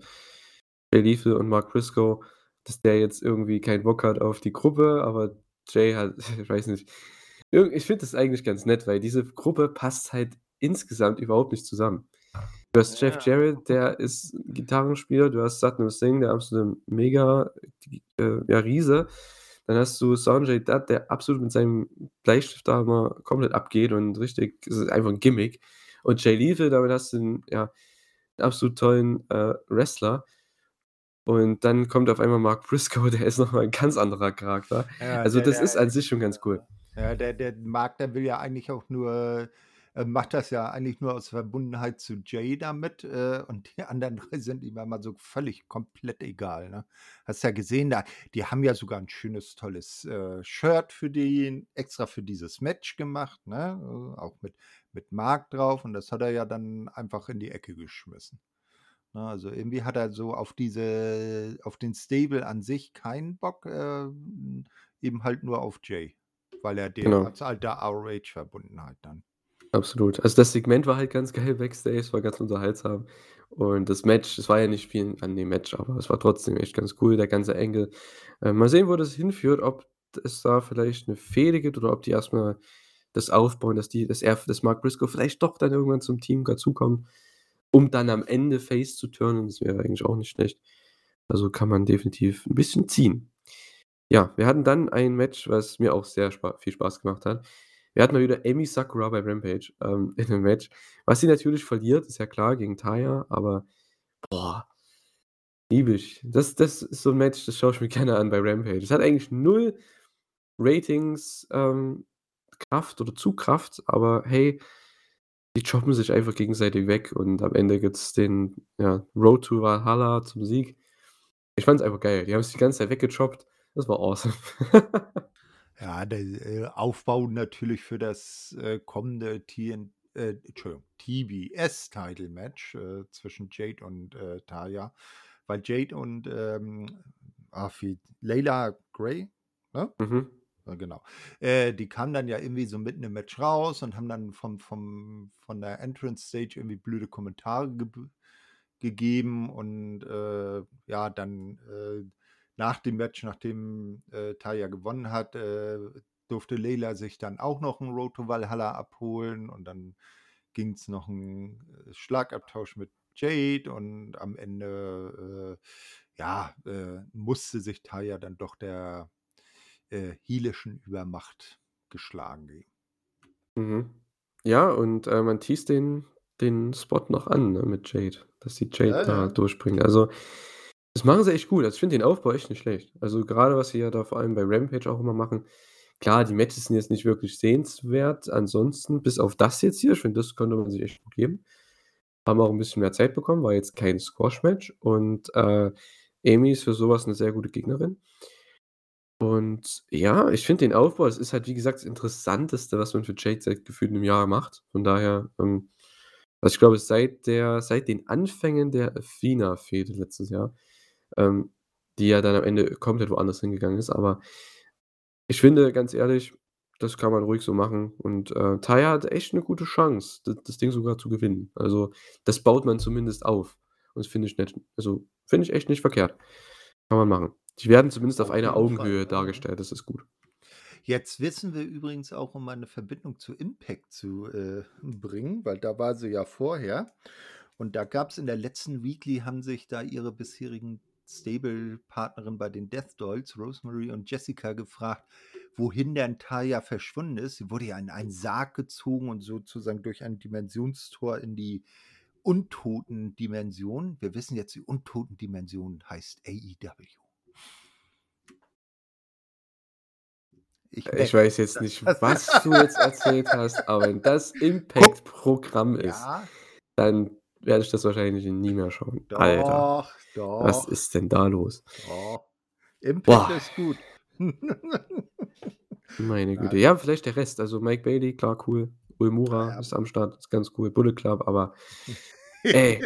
Jay Lethal und Mark Briscoe, dass der jetzt irgendwie keinen Bock hat auf die Gruppe, aber Jay hat ich weiß nicht. Ich finde das eigentlich ganz nett, weil diese Gruppe passt halt insgesamt überhaupt nicht zusammen. Du hast Jeff Ja. Jarrett, der ist Gitarrenspieler, du hast Satnam Singh, der absolute mega, äh, ja, Riese. Dann hast du Sonjay Dutt, der absolut mit seinem Bleistift da immer komplett abgeht und richtig es ist einfach 'n Gimmick. Und Jay Lethal, damit hast du 'n, ja, absolut tollen, äh, Wrestler. Und dann kommt auf einmal Mark Briscoe, der ist noch mal 'n ganz anderer Charakter. Ja, Also, der das der ist an sich schon ganz cool. ja, der der Mark, der will ja eigentlich auch nur äh, macht das ja eigentlich nur aus Verbundenheit zu Jay damit, äh, und die anderen 3 sind ihm ja mal so völlig komplett egal, ne? Hast ja gesehen, da die haben ja sogar 'n schönes, tolles, äh, Shirt für den extra für dieses Match gemacht, ne? Äh, auch mit mit Mark drauf und das hat er ja dann einfach in die Ecke geschmissen. Ne, also irgendwie hat er so auf diese auf den Stable an sich keinen Bock, ähm, eben halt nur auf Jay, weil er den Genau. als alter ROH-Verbundenheit dann. Absolut. Also, das Segment war halt ganz geil backstage, war ganz unterhaltsam. Und das Match, das war ja nicht viel an dem Match, aber es war trotzdem echt ganz cool, der ganze Angle. Äh, mal sehen, wo das hinführt, ob es da vielleicht 'ne Fehde gibt oder ob die erst mal das aufbauen, dass die dass er dass Mark Briscoe vielleicht doch dann irgendwann zum Team dazukommt, um dann am Ende face zu turnen. Das wäre eigentlich auch nicht schlecht. Also, kann man definitiv 'n bisschen ziehen. Ja, wir hatten dann ein Match, was mir auch sehr spa viel Spaß gemacht hat. Wir hatten mal wieder Emi Sakura bei Rampage, ähm, in 'nem Match, was sie natürlich verliert, ist ja klar, gegen Taya, aber boah liebe ich. Das das ist so 'n Match, das schaue ich mir gerne an bei Rampage. Es hat eigentlich 0 Ratings, ähm, Kraft oder Zugkraft, aber hey, die jobben sich einfach gegenseitig weg und am Ende gibt's den, ja, Road to Valhalla zum Sieg. Ich fand's einfach geil. Die haben sich die ganze Zeit weggejobbt. Das war awesome. Ja, der, äh, Aufbau natürlich für das, äh, kommende TN äh, TBS-Title-Match, äh, zwischen Jade und, äh, Taya, weil Jade und, ähm, ach, wie Layla Gray, ne? Mhm. Ja, genau. Äh, die kamen dann ja irgendwie so mitten im Match raus und haben dann vom vom von der Entrance Stage irgendwie blöde Kommentare geb gegeben und, äh, ja, dann, äh, nach dem Match, nachdem, äh, Taya gewonnen hat, äh, durfte Layla sich dann auch noch 'n Road to Valhalla abholen und dann ging's noch 'n, äh, Schlagabtausch mit Jade und am Ende, äh, ja, äh, musste sich Taya dann doch der, äh, heelischen Übermacht geschlagen geben. Mhm. Ja, und, äh, man teast den den Spot noch an, ne, mit Jade, dass die Jade Ja, da ja. durchbringt. Also, das machen sie echt gut. Also, ich finde den Aufbau echt nicht schlecht. Also, grade was sie ja da vor allem bei Rampage auch immer machen klar, die Matches sind jetzt nicht wirklich sehenswert ansonsten, bis auf das jetzt hier. Ich finde, das konnte man sich echt gut geben. Haben auch 'n bisschen mehr Zeit bekommen, war jetzt kein Squash-Match und, äh, Amy ist für so was 'ne sehr gute Gegnerin. Und ja, ich finde den Aufbau es ist halt, wie gesagt, das Interessanteste, was man für Jade seit gefühlt 'nem Jahr macht. Von daher, ähm also, ich glaube, seit der seit den Anfängen der Athena-Fehde letztes Jahr, ähm, die ja dann am Ende komplett woanders hingegangen ist, aber ich finde, ganz ehrlich, das kann man ruhig so machen und, äh, Taya hat echt 'ne gute Chance, d das Ding sogar zu gewinnen. Also, das baut man zumindest auf und das finde ich nett. Also, finde ich echt nicht verkehrt. Kann man machen. Die werden zumindest auf Auf einer Fall, Augenhöhe ja. dargestellt, das ist gut. Jetzt wissen wir übrigens auch, um eine Verbindung zu Impact zu, äh, bringen, weil da war sie ja vorher. Und da gab's in der letzten Weekly haben sich da ihre bisherigen Stable-Partnerin bei den Death Dolls, Rosemary und Jessica, gefragt, wohin denn Taya verschwunden ist. Sie wurde ja in einen Sarg gezogen und sozusagen durch ein Dimensionstor in die Untoten-Dimension. Wir wissen jetzt, die Untoten-Dimension heißt AEW. Ich Äh, ich weiß jetzt nicht, was du jetzt erzählt hast, aber wenn das Impact-Programm ist, Ja. dann werde ich das wahrscheinlich nie mehr schauen. Alter, Doch, was doch. ist denn da los? Doch. Impact Boah. ist gut. Meine Güte. Nein. Ja, vielleicht der Rest. Also, Mike Bailey, klar, cool. Uemura Ja. ist am Start, ist ganz cool. Bullet Club, aber ey,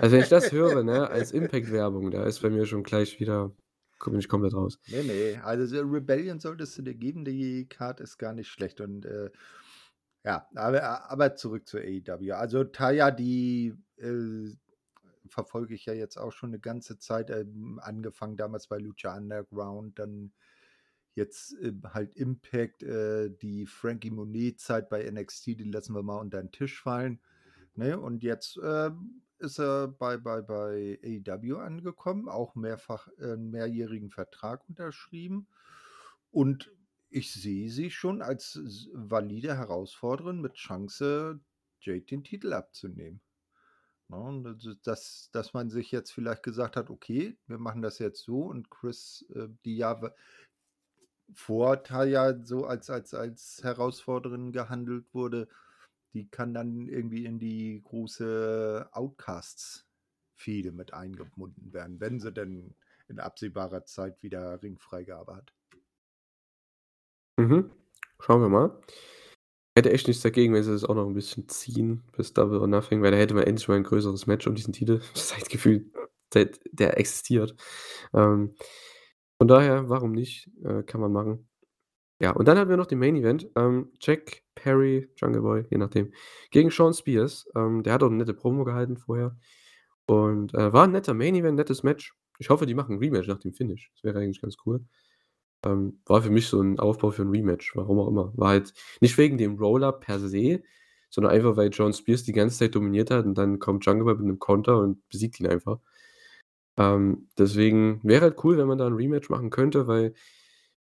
also, wenn ich das höre, ne, als Impact-Werbung, da ist bei mir schon gleich wieder bin ich komplett raus. Ne, ne, also, so Rebellion solltest du dir geben. Die Card ist gar nicht schlecht und, äh, ja, aber aber zurück zu AEW. Also, Taya, die, äh, verfolge ich ja jetzt auch schon 'ne ganze Zeit, ähm, angefangen damals bei Lucha Underground, dann jetzt, äh, halt Impact, äh, die Frankie Monet-Zeit bei NXT, die lassen wir mal unter 'n Tisch fallen, ne? Und jetzt, ähm, ist er bei bei bei AEW angekommen, auch mehrfach äh, 'n mehrjährigen Vertrag unterschrieben. Und ich sehe sie schon als valide Herausforderin mit Chance, Jade den Titel abzunehmen. Ne, d dass dass man sich jetzt vielleicht gesagt hat: „Okay, wir machen das jetzt so“ und Chris, äh, die ja w vor Taya so als als als Herausforderin gehandelt wurde, die kann dann irgendwie in die große Outcasts-Fehde mit eingebunden werden, wenn sie denn in absehbarer Zeit wieder Ringfreigabe hat. Mhm. Schauen wir mal. Hätte echt nichts dagegen, wenn sie das auch noch 'n bisschen ziehen bis Double or Nothing, weil da hätte man endlich mal 'n größeres Match um diesen Titel. Seit gefühlt seit der existiert. Ähm, von daher, warum nicht? Äh, kann man machen. Ja, und dann hatten wir noch den Main Event, ähm, Jack Perry, Jungle Boy, je nachdem, gegen Shawn Spears. Ähm, der hat auch 'ne nette Promo gehalten vorher und, äh, war 'n netter Main Event, nettes Match. Ich hoffe, die machen 'n Rematch nach dem Finish. Das wäre eigentlich ganz cool. Ähm, war für mich so 'n Aufbau für 'n Rematch, warum auch immer. War halt nicht wegen dem Roll-Up per se, sondern einfach, weil Shawn Spears die ganze Zeit dominiert hat und dann kommt Jungle Boy mit 'nem Konter und besiegt ihn einfach. Ähm, deswegen wäre halt cool, wenn man da 'n Rematch machen könnte, weil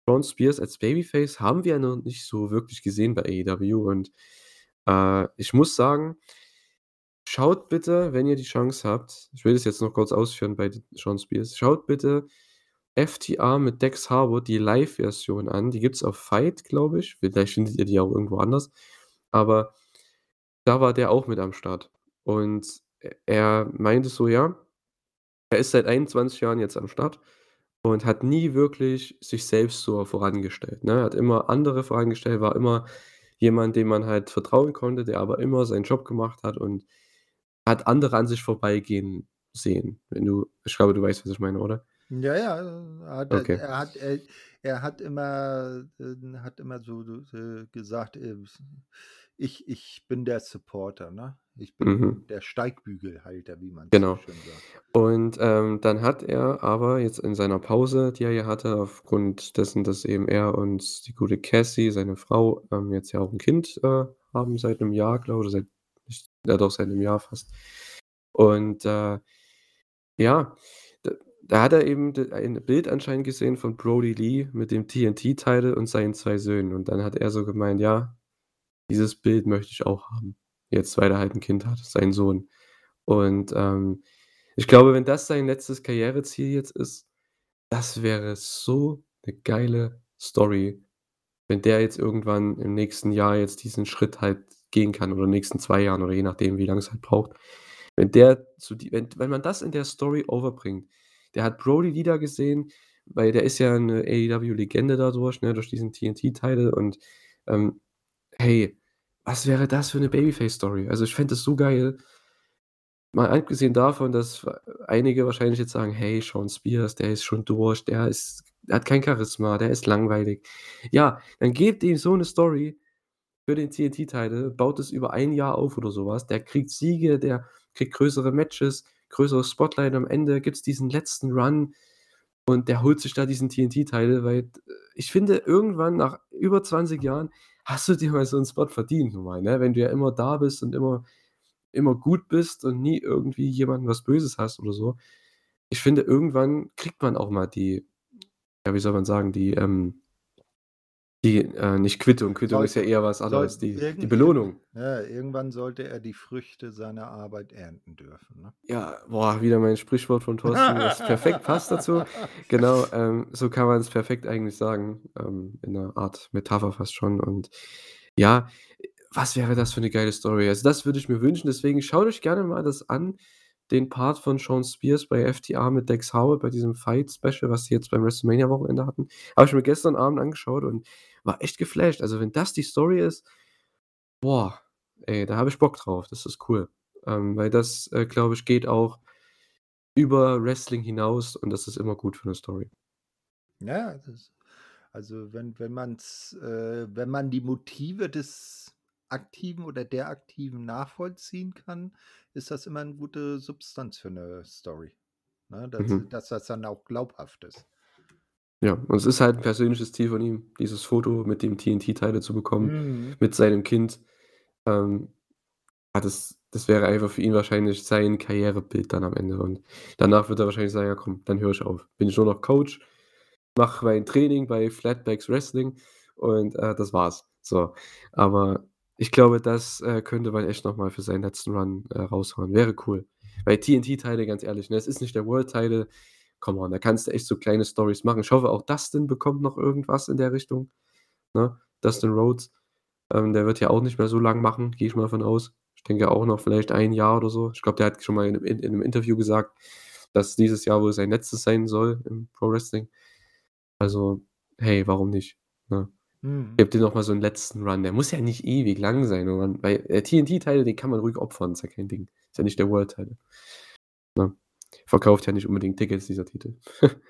Shawn Spears als Babyface haben wir ja noch nicht so wirklich gesehen bei AEW und, äh, ich muss sagen schaut bitte, wenn ihr die Chance habt ich will das jetzt noch kurz ausführen bei Shawn Spears. Schaut bitte FTR mit Dax Harwood, die Live-Version an. Die gibt's auf FIGHT, glaube ich. Vielleicht findet ihr die auch irgendwo anders. Aber da war der auch mit am Start. Und er meinte so, ja, er ist seit 21 Jahren jetzt am Start und hat nie wirklich sich selbst so vorangestellt, ne? Er hat immer andere vorangestellt, war immer jemand, dem man halt vertrauen konnte, der aber immer seinen Job gemacht hat und hat andere an sich vorbeigehen sehen. Wenn du ich glaube, du weißt, was ich meine, oder? Ja, ja, er hat er Okay. er hat er er hat immer äh, hat immer so so, äh, gesagt, äh, ich ich bin der Supporter, ne? Ich Mhm. bin der Steigbügelhalter, wie man's so Genau. schön sagt. Und, ähm, dann hat er aber jetzt in seiner Pause, die er ja hatte, aufgrund dessen, dass eben er und die gute Cassie, seine Frau, ähm, jetzt ja auch 'n Kind, äh, haben seit 'nem Jahr, glaube ich, seit ja doch, seit 'nem Jahr fast. Und, äh, ja, da hat er eben ein Bild anscheinend gesehen von Brodie Lee mit dem TNT-Title und seinen 2 Söhnen. Und dann hat er so gemeint: „Ja“ Dieses Bild möchte ich auch haben. Jetzt, weil er halt 'n Kind hat, sein Sohn. Und, ähm, ich glaube, wenn das sein letztes Karriereziel jetzt ist, das wäre so 'ne geile Story, wenn der jetzt irgendwann im nächsten Jahr jetzt diesen Schritt halt gehen kann oder in den nächsten 2 Jahren oder je nachdem, wie lang es halt braucht. Wenn der zu die wenn wenn man das in der Story overbringt. Der hat Brodie wieder gesehen, weil der ist ja 'ne AEW-Legende dadurch, ne, durch diesen TNT-Title und, ähm, hey, was wäre das für 'ne Babyface-Story? Also, ich fände das so geil. Mal abgesehen davon, dass einige wahrscheinlich jetzt sagen: „Hey, Shawn Spears, der ist schon durch, der ist hat kein Charisma, der ist langweilig.“ Ja, dann gebt ihm so 'ne Story für den TNT-Title, baut es über 1 Jahr auf oder so was. Der kriegt Siege, der kriegt größere Matches, größeres Spotlight. Am Ende gibt's diesen letzten Run und der holt sich da diesen TNT-Title, weil d ich finde, irgendwann nach über 20 Jahren hast du dir mal so 'n Spot verdient nun mal, ne? Wenn du ja immer da bist und immer immer gut bist und nie irgendwie jemandem was Böses hast oder so. Ich finde, irgendwann kriegt man auch mal die ja, wie soll man sagen, die, ähm die, äh, nicht Quittung. Quittung Soll ist ja eher was soll anderes, die die irgend Belohnung. ja, irgendwann sollte er die Früchte seiner Arbeit ernten dürfen, ne? Ja, boah, wieder mein Sprichwort von Thorsten, das perfekt passt dazu. Genau, ähm, so kann man's perfekt eigentlich sagen, ähm, in 'ner Art Metapher fast schon. Und ja, was wäre das für 'ne geile Story? Also, das würde ich mir wünschen, deswegen schaut euch gerne mal das an, den Part von Shawn Spears bei FTR mit Dax Harwood bei diesem Fight-Special, was sie jetzt beim WrestleMania-Wochenende hatten. Habe ich mir gestern Abend angeschaut und war echt geflasht. Also, wenn das die Story ist, boah, ey, da habe ich Bock drauf. Das ist cool. Ähm, weil das, äh, glaube ich, geht auch über Wrestling hinaus und das ist immer gut für 'ne Story. Ja, das also, wenn wenn man's äh, wenn man die Motive des Aktiven oder der Aktiven nachvollziehen kann, ist das immer 'ne gute Substanz für 'ne Story, ne? Dass Mhm. dass das dann auch glaubhaft ist. Ja, und es ist halt 'n persönliches Ziel von ihm, dieses Foto mit dem TNT-Title zu bekommen, Mhm. mit seinem Kind. Ähm, ja, das das wäre einfach für ihn wahrscheinlich sein Karrierebild dann am Ende und danach wird er wahrscheinlich sagen: „Ja komm, dann höre ich auf. Bin ich nur noch Coach, mache mein Training bei Flatbacks Wrestling und, äh, das war's.“ So, aber ich glaube, das, äh, könnte man echt noch mal für seinen letzten Run, äh, raushauen. Wäre cool. Weil TNT-Title, ganz ehrlich, ne, es ist nicht der World Title. Come on, da kannst du echt so kleine Storys machen. Ich hoffe, auch Dustin bekommt noch irgendwas in der Richtung, ne? Dustin Rhodes. Ähm, der wird ja auch nicht mehr so lang machen, gehe ich mal von aus. Ich denke auch noch vielleicht 1 Jahr oder so. Ich glaube, der hat schon mal in in in 'nem Interview gesagt, dass dieses Jahr wohl sein letztes sein soll im Pro Wrestling. Also, hey, warum nicht, ne? Mhm. Gebt dem noch mal so 'n letzten Run. Der muss ja nicht ewig lang sein, irgendwann weil der TNT-Title, den kann man ruhig opfern, ist ja kein Ding. Ist ja nicht der World Title. Ne? Verkauft ja nicht unbedingt Tickets, dieser Titel.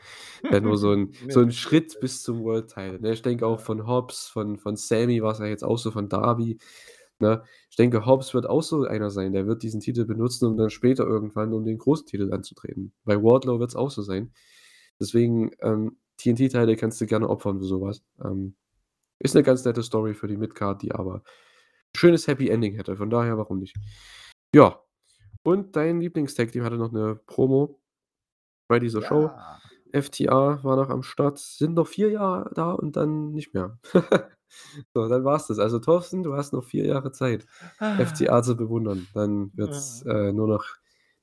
Wäre nur so 'n Ne, so 'n das stimmt, Schritt ja. bis zum World Title, ne? Ich denke auch Ja. von Hobbs, von von Sammy war's ja jetzt auch so, von Darby, ne? Ich denke, Hobbs wird auch so einer sein, der wird diesen Titel benutzen, um dann später irgendwann um den großen Titel anzutreten. Bei Wardlow wird's auch so sein. Deswegen, ähm, TNT-Title kannst du gerne opfern für so was. Ähm, ist 'ne ganz nette Story für die Midcard, die aber schönes Happy Ending hätte. Von daher, warum nicht? Ja, und dein Lieblings-Tag-Team hatte noch 'ne Promo bei dieser Show. Ja. FTR war noch am Start, sind noch 4 Jahre da und dann nicht mehr. So, dann war's das. Also, Thorsten, du hast noch 4 Jahre Zeit, FTR zu bewundern. Dann wird's, Ah. äh, nur noch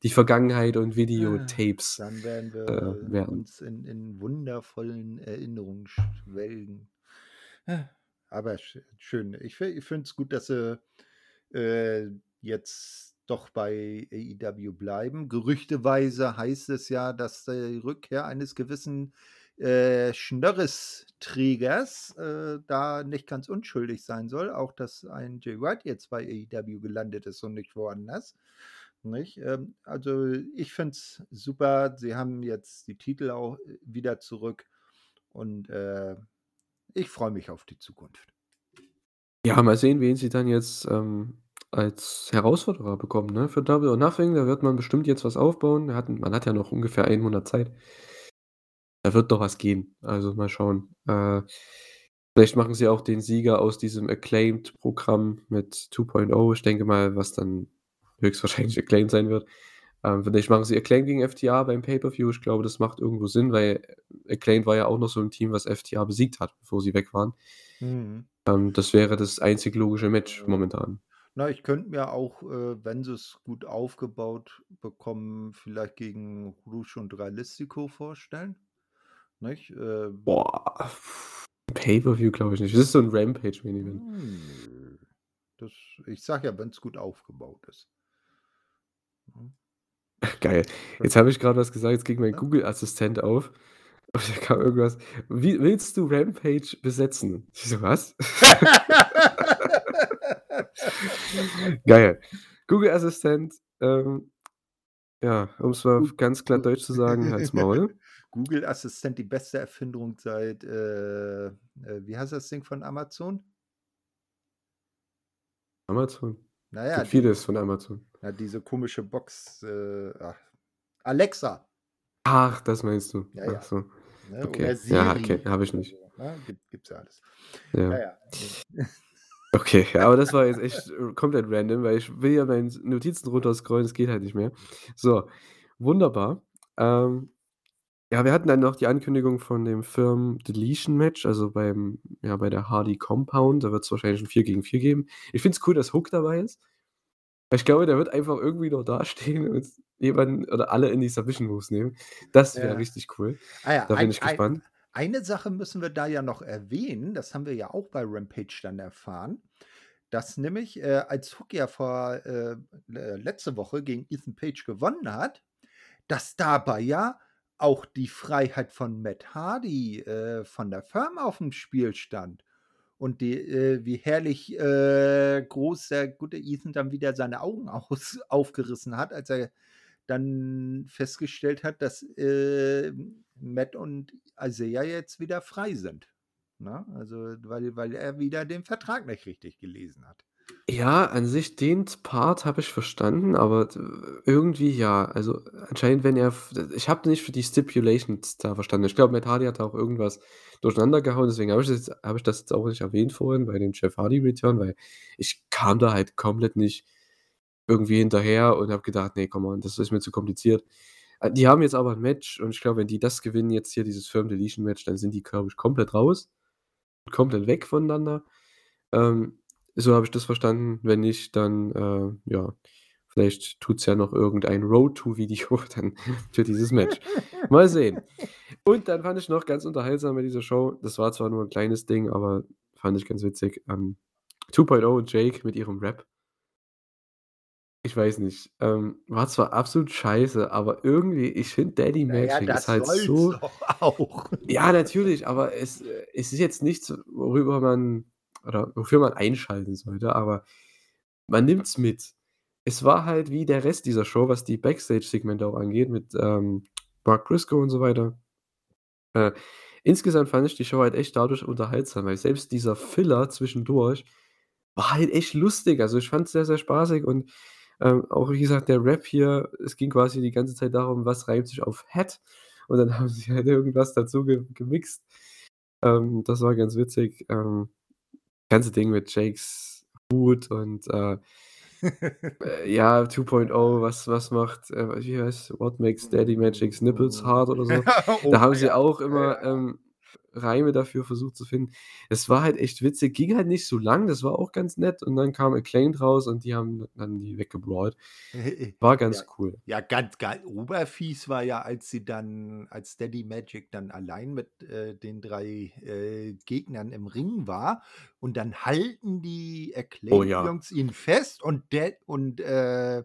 die Vergangenheit und Ah, Videotapes, dann werden äh, wir werden. uns in in wundervollen Erinnerungen schwelgen. Aber sch schön. Ich ich finde es gut, dass sie, äh, jetzt doch bei AEW bleiben. Gerüchteweise heißt es ja, dass die Rückkehr eines gewissen, äh, Schnörres-Trägers, äh, da nicht ganz unschuldig sein soll. Auch, dass ein Jay White jetzt bei AEW gelandet ist und nicht woanders, nicht? Ähm, also, ich finde es super. Sie haben jetzt die Titel auch wieder zurück und, äh, ich freue mich auf die Zukunft. Ja, mal sehen, wen sie dann jetzt, ähm, als Herausforderer bekommen, ne, für Double or Nothing. Da wird man bestimmt jetzt was aufbauen. Hatten man hat ja noch ungefähr einen Monat Zeit. Da wird doch was gehen. Also, mal schauen. Äh, vielleicht machen sie auch den Sieger aus diesem Acclaimed-Programm mit 2.0. Ich denke mal, was dann höchstwahrscheinlich Acclaimed sein wird. Ähm, vielleicht machen sie Acclaimed gegen FTR beim Pay-per-View. Ich glaube, das macht irgendwo Sinn, weil Acclaimed war ja auch noch so 'n Team, was FTR besiegt hat, bevor sie weg waren. Mhm. Ähm, das wäre das einzig logische Match momentan. Na, ich könnte mir auch, äh, wenn sie's gut aufgebaut bekommen, vielleicht gegen Rush und Dralistico vorstellen, nicht? Ähm Boah, Pay-per-View glaube ich nicht. Das ist so 'n Rampage Main Event. Hm, nö. Das ich sage ja, wenn's gut aufgebaut ist. Mhm. Geil. Jetzt habe ich grad was gesagt, jetzt ging mein Google-Assistent auf und da kam irgendwas: „Wie willst du Rampage besetzen?“ Ich so: „Was?“ Geil. Google-Assistent, ähm, ja, um's mal Gu ganz glatt deutsch zu sagen: „Halt's Maul.“ Google-Assistent, die beste Erfindung seit, äh, äh wie heißt das Ding von Amazon? Amazon? Na ja, Gibt vieles von Amazon. Na, diese komische Box, äh, Alexa. Ach, das meinst du. Ja, ja. so. Ne, Okay. Ja, okay, habe ich nicht. ne? Gibt gibt's ja alles. Ja, Ja. ja. Okay, ja, aber das war jetzt echt, komplett random, weil ich will ja meine Notizen runterscrollen, es geht halt nicht mehr. So, wunderbar. Ähm, ja, wir hatten dann noch die Ankündigung von dem Firmen-Deletion-Match, also beim ja, bei der Hardy Compound. Da wird's wahrscheinlich 'n 4 gegen 4 geben. Ich finde es cool, dass Hook dabei ist. Ich glaube, der wird einfach irgendwie nur dastehen und jemanden oder alle in die Submission Moves nehmen. Das wäre Ja. richtig cool. Ah ja, Da bin ein ich ein gespannt. eine Sache müssen wir da ja noch erwähnen, das haben wir ja auch bei Rampage dann erfahren, dass nämlich, äh, als Hook ja vor äh, letzte Woche gegen Ethan Page gewonnen hat, dass dabei ja auch die Freiheit von Matt Hardy, äh, von der Firm aufm Spiel stand und die äh, wie herrlich, äh, groß der gute Ethan dann wieder seine Augen aus aufgerissen hat, als er dann festgestellt hat, dass, äh, Matt und Isaiah jetzt wieder frei sind, ne? Also, weil weil er wieder den Vertrag nicht richtig gelesen hat. Ja, an sich den Part habe ich verstanden, aber d irgendwie ja. Also, anscheinend, wenn er ich habe nicht für die Stipulations da verstanden. Ich glaube, Matt Hardy hat auch irgendwas durcheinander gehauen, deswegen habe ich das jetzt habe ich das jetzt auch nicht erwähnt vorhin bei dem Jeff Hardy Return, weil ich kam da halt komplett nicht irgendwie hinterher und habe gedacht: „Ne, come on, das ist mir zu kompliziert.“ Äh, die haben jetzt aber 'n Match und ich glaube, wenn die das gewinnen jetzt hier, dieses Firmen-Deletion-Match, dann sind die, glaube ich, komplett raus, komplett weg voneinander. Ähm, so habe ich das verstanden. Wenn nicht, dann, äh, ja, vielleicht tut's ja noch irgendein Road-to-Video dann für dieses Match. Mal sehen. Und dann fand ich noch ganz unterhaltsam bei dieser Show, das war zwar nur 'n kleines Ding, aber fand ich ganz witzig, ähm, 2.0 und Jake mit ihrem Rap. Ich weiß nicht, ähm, war zwar absolut scheiße, aber irgendwie ich finde Daddy Magic ist das halt so auch. Ja, natürlich, aber es äh, es ist jetzt nichts, worüber man oder wofür man einschalten sollte, aber man nimmt's mit. Es war halt wie der Rest dieser Show, was die Backstage-Segmente auch angeht mit, ähm, Mark Briscoe und so weiter. Äh, insgesamt fand ich die Show halt echt dadurch unterhaltsam, weil selbst dieser Filler zwischendurch war halt echt lustig. Also, ich fand's sehr, sehr spaßig und, ähm, auch wie gesagt, der Rap hier, es ging quasi die ganze Zeit darum, was reimt sich auf Hat und dann haben sie halt irgendwas dazu ge gemixt. Ähm, das war ganz witzig. Ähm, ganze Ding mit Jakes Hut und, äh äh, ja, 2.0, was was macht, äh wie heißt „What makes Daddy Magic's nipples hard“ oder so. Oh Da haben sie auch immer, ähm, Reime dafür versucht zu finden. Es war halt echt witzig, ging halt nicht so lang, das war auch ganz nett und dann kam Acclaimed raus und die haben dann die weggebrawlt. War Ja, ganz cool. ja, ganz geil. Oberfies war ja, als sie dann als Daddy Magic dann allein mit, äh, den 3, äh, Gegnern im Ring war und dann halten die Oh ja. Acclaimed-Jungs ihn fest und Dad und, äh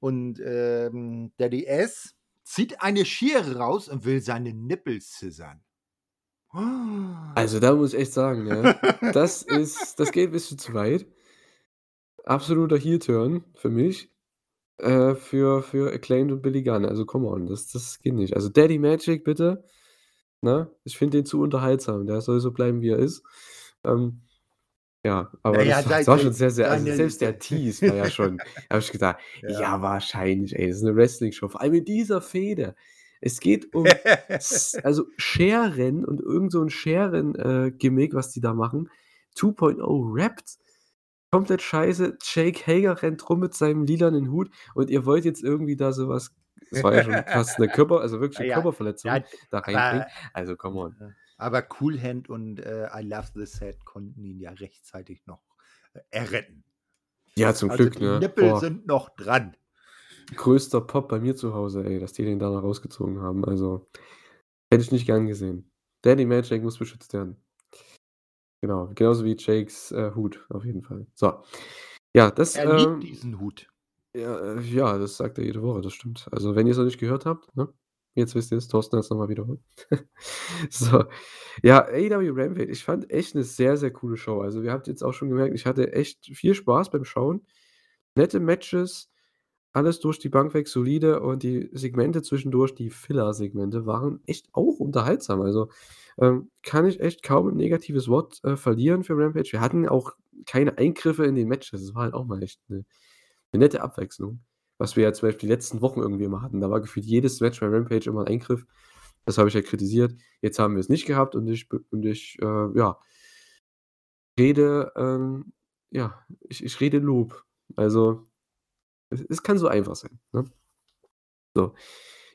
und, ähm, Daddy S zieht eine Schere raus und will seine Nippel scissern. Also, da muss ich echt sagen, ne, das ist das geht 'n bisschen zu weit. Absoluter Heel-Turn für mich, äh, für für Acclaimed und Billy Gunn. Also, come on, das das geht nicht. Also, Daddy Magic bitte, ne? Ich finde den zu unterhaltsam. Der soll so bleiben, wie er ist. Ähm, ja, Na aber ja, das war das war schon sehr, sehr also, selbst der Tease war ja schon habe ich gedacht: Ja. „Ja, wahrscheinlich, ey, das ist 'ne Wrestling-Show.“ Vor allem in dieser Fehde. Es geht um also, Scheren und irgend so 'n Scheren äh, was die da machen. 2.0 rappt. Komplett scheiße. Jake Hager rennt rum mit seinem lilanen Hut und ihr wollt jetzt irgendwie da so was es war ja schon fast 'ne Körper also, wirklich Na 'ne ja, Körperverletzung ja, da reinbringen. Also, come on. Aber Cool Hand und äh, I Love This Set konnten ihn ja rechtzeitig noch äh, erretten. Ja, zum Also Glück, die ne? Nippel Boah, sind noch dran. Größter Pop bei mir zu Hause, ey, dass die den da noch rausgezogen haben. Also, hätte ich nicht gern gesehen. Danny Magic muss beschützt werden. Genau, genauso wie Jakes äh, Hut, auf jeden Fall. So. Ja, das, Er liebt ähm, diesen Hut. ja, äh, ja, das sagt er jede Woche, das stimmt. Also, wenn ihr es noch nicht gehört habt, ne? Jetzt wisst ihr es, Thorsten hat es nochmal wiederholt. So. Ja, AEW Rampage, ich fand echt eine sehr, sehr coole Show. Also, ihr habt jetzt auch schon gemerkt, ich hatte echt viel Spaß beim Schauen. Nette Matches, alles durch die Bank weg solide und die Segmente zwischendurch, die Filler-Segmente, waren echt auch unterhaltsam. Also, ähm, kann ich echt kaum 'n negatives Wort, äh, verlieren für Rampage. Wir hatten auch keine Eingriffe in den Matches. Das war halt auch mal echt 'ne 'ne nette Abwechslung, was wir ja zum Beispiel die letzten Wochen irgendwie immer hatten. Da war gefühlt jedes Match bei Rampage immer 'n Eingriff. Das habe ich ja kritisiert. Jetzt haben wir es nicht gehabt und ich und ich, äh, ja rede, ähm ja, ich ich rede Lob. Also, es kann so einfach sein, ne? So.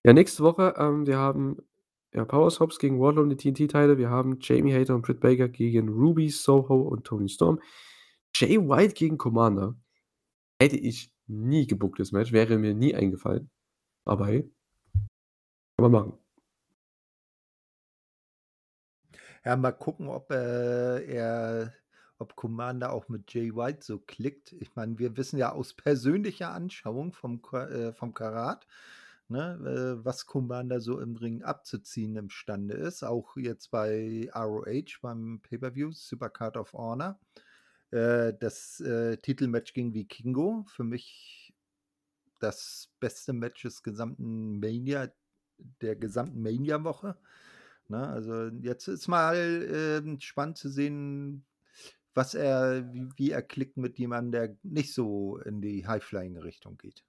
Ja, nächste Woche, ähm, wir haben, ja, Powerhouse Hobbs gegen Wardlow um die TNT-Title. Wir haben Jamie Hayter und Britt Baker gegen Ruby Soho und Toni Storm. Jay White gegen Commander. Hätte ich nie gebuckt, das Match, wäre mir nie eingefallen. Aber hey, kann man machen. Ja, mal gucken, ob äh, er ob Commander auch mit Jay White so klickt. Ich meine, wir wissen ja aus persönlicher Anschauung vom äh, vom Karat, ne, äh, was Commander so im Ring abzuziehen imstande ist. Auch jetzt bei ROH beim Pay-per-View, Supercard of Honor. Äh, das, äh, Titelmatch gegen Vikingo, für mich das beste Match des gesamten Mania der gesamten Mania-Woche, ne? Also, jetzt ist mal, ähm, spannend zu sehen, was er wie wie er klickt mit jemandem, der nicht so in die High-Flying-Richtung geht.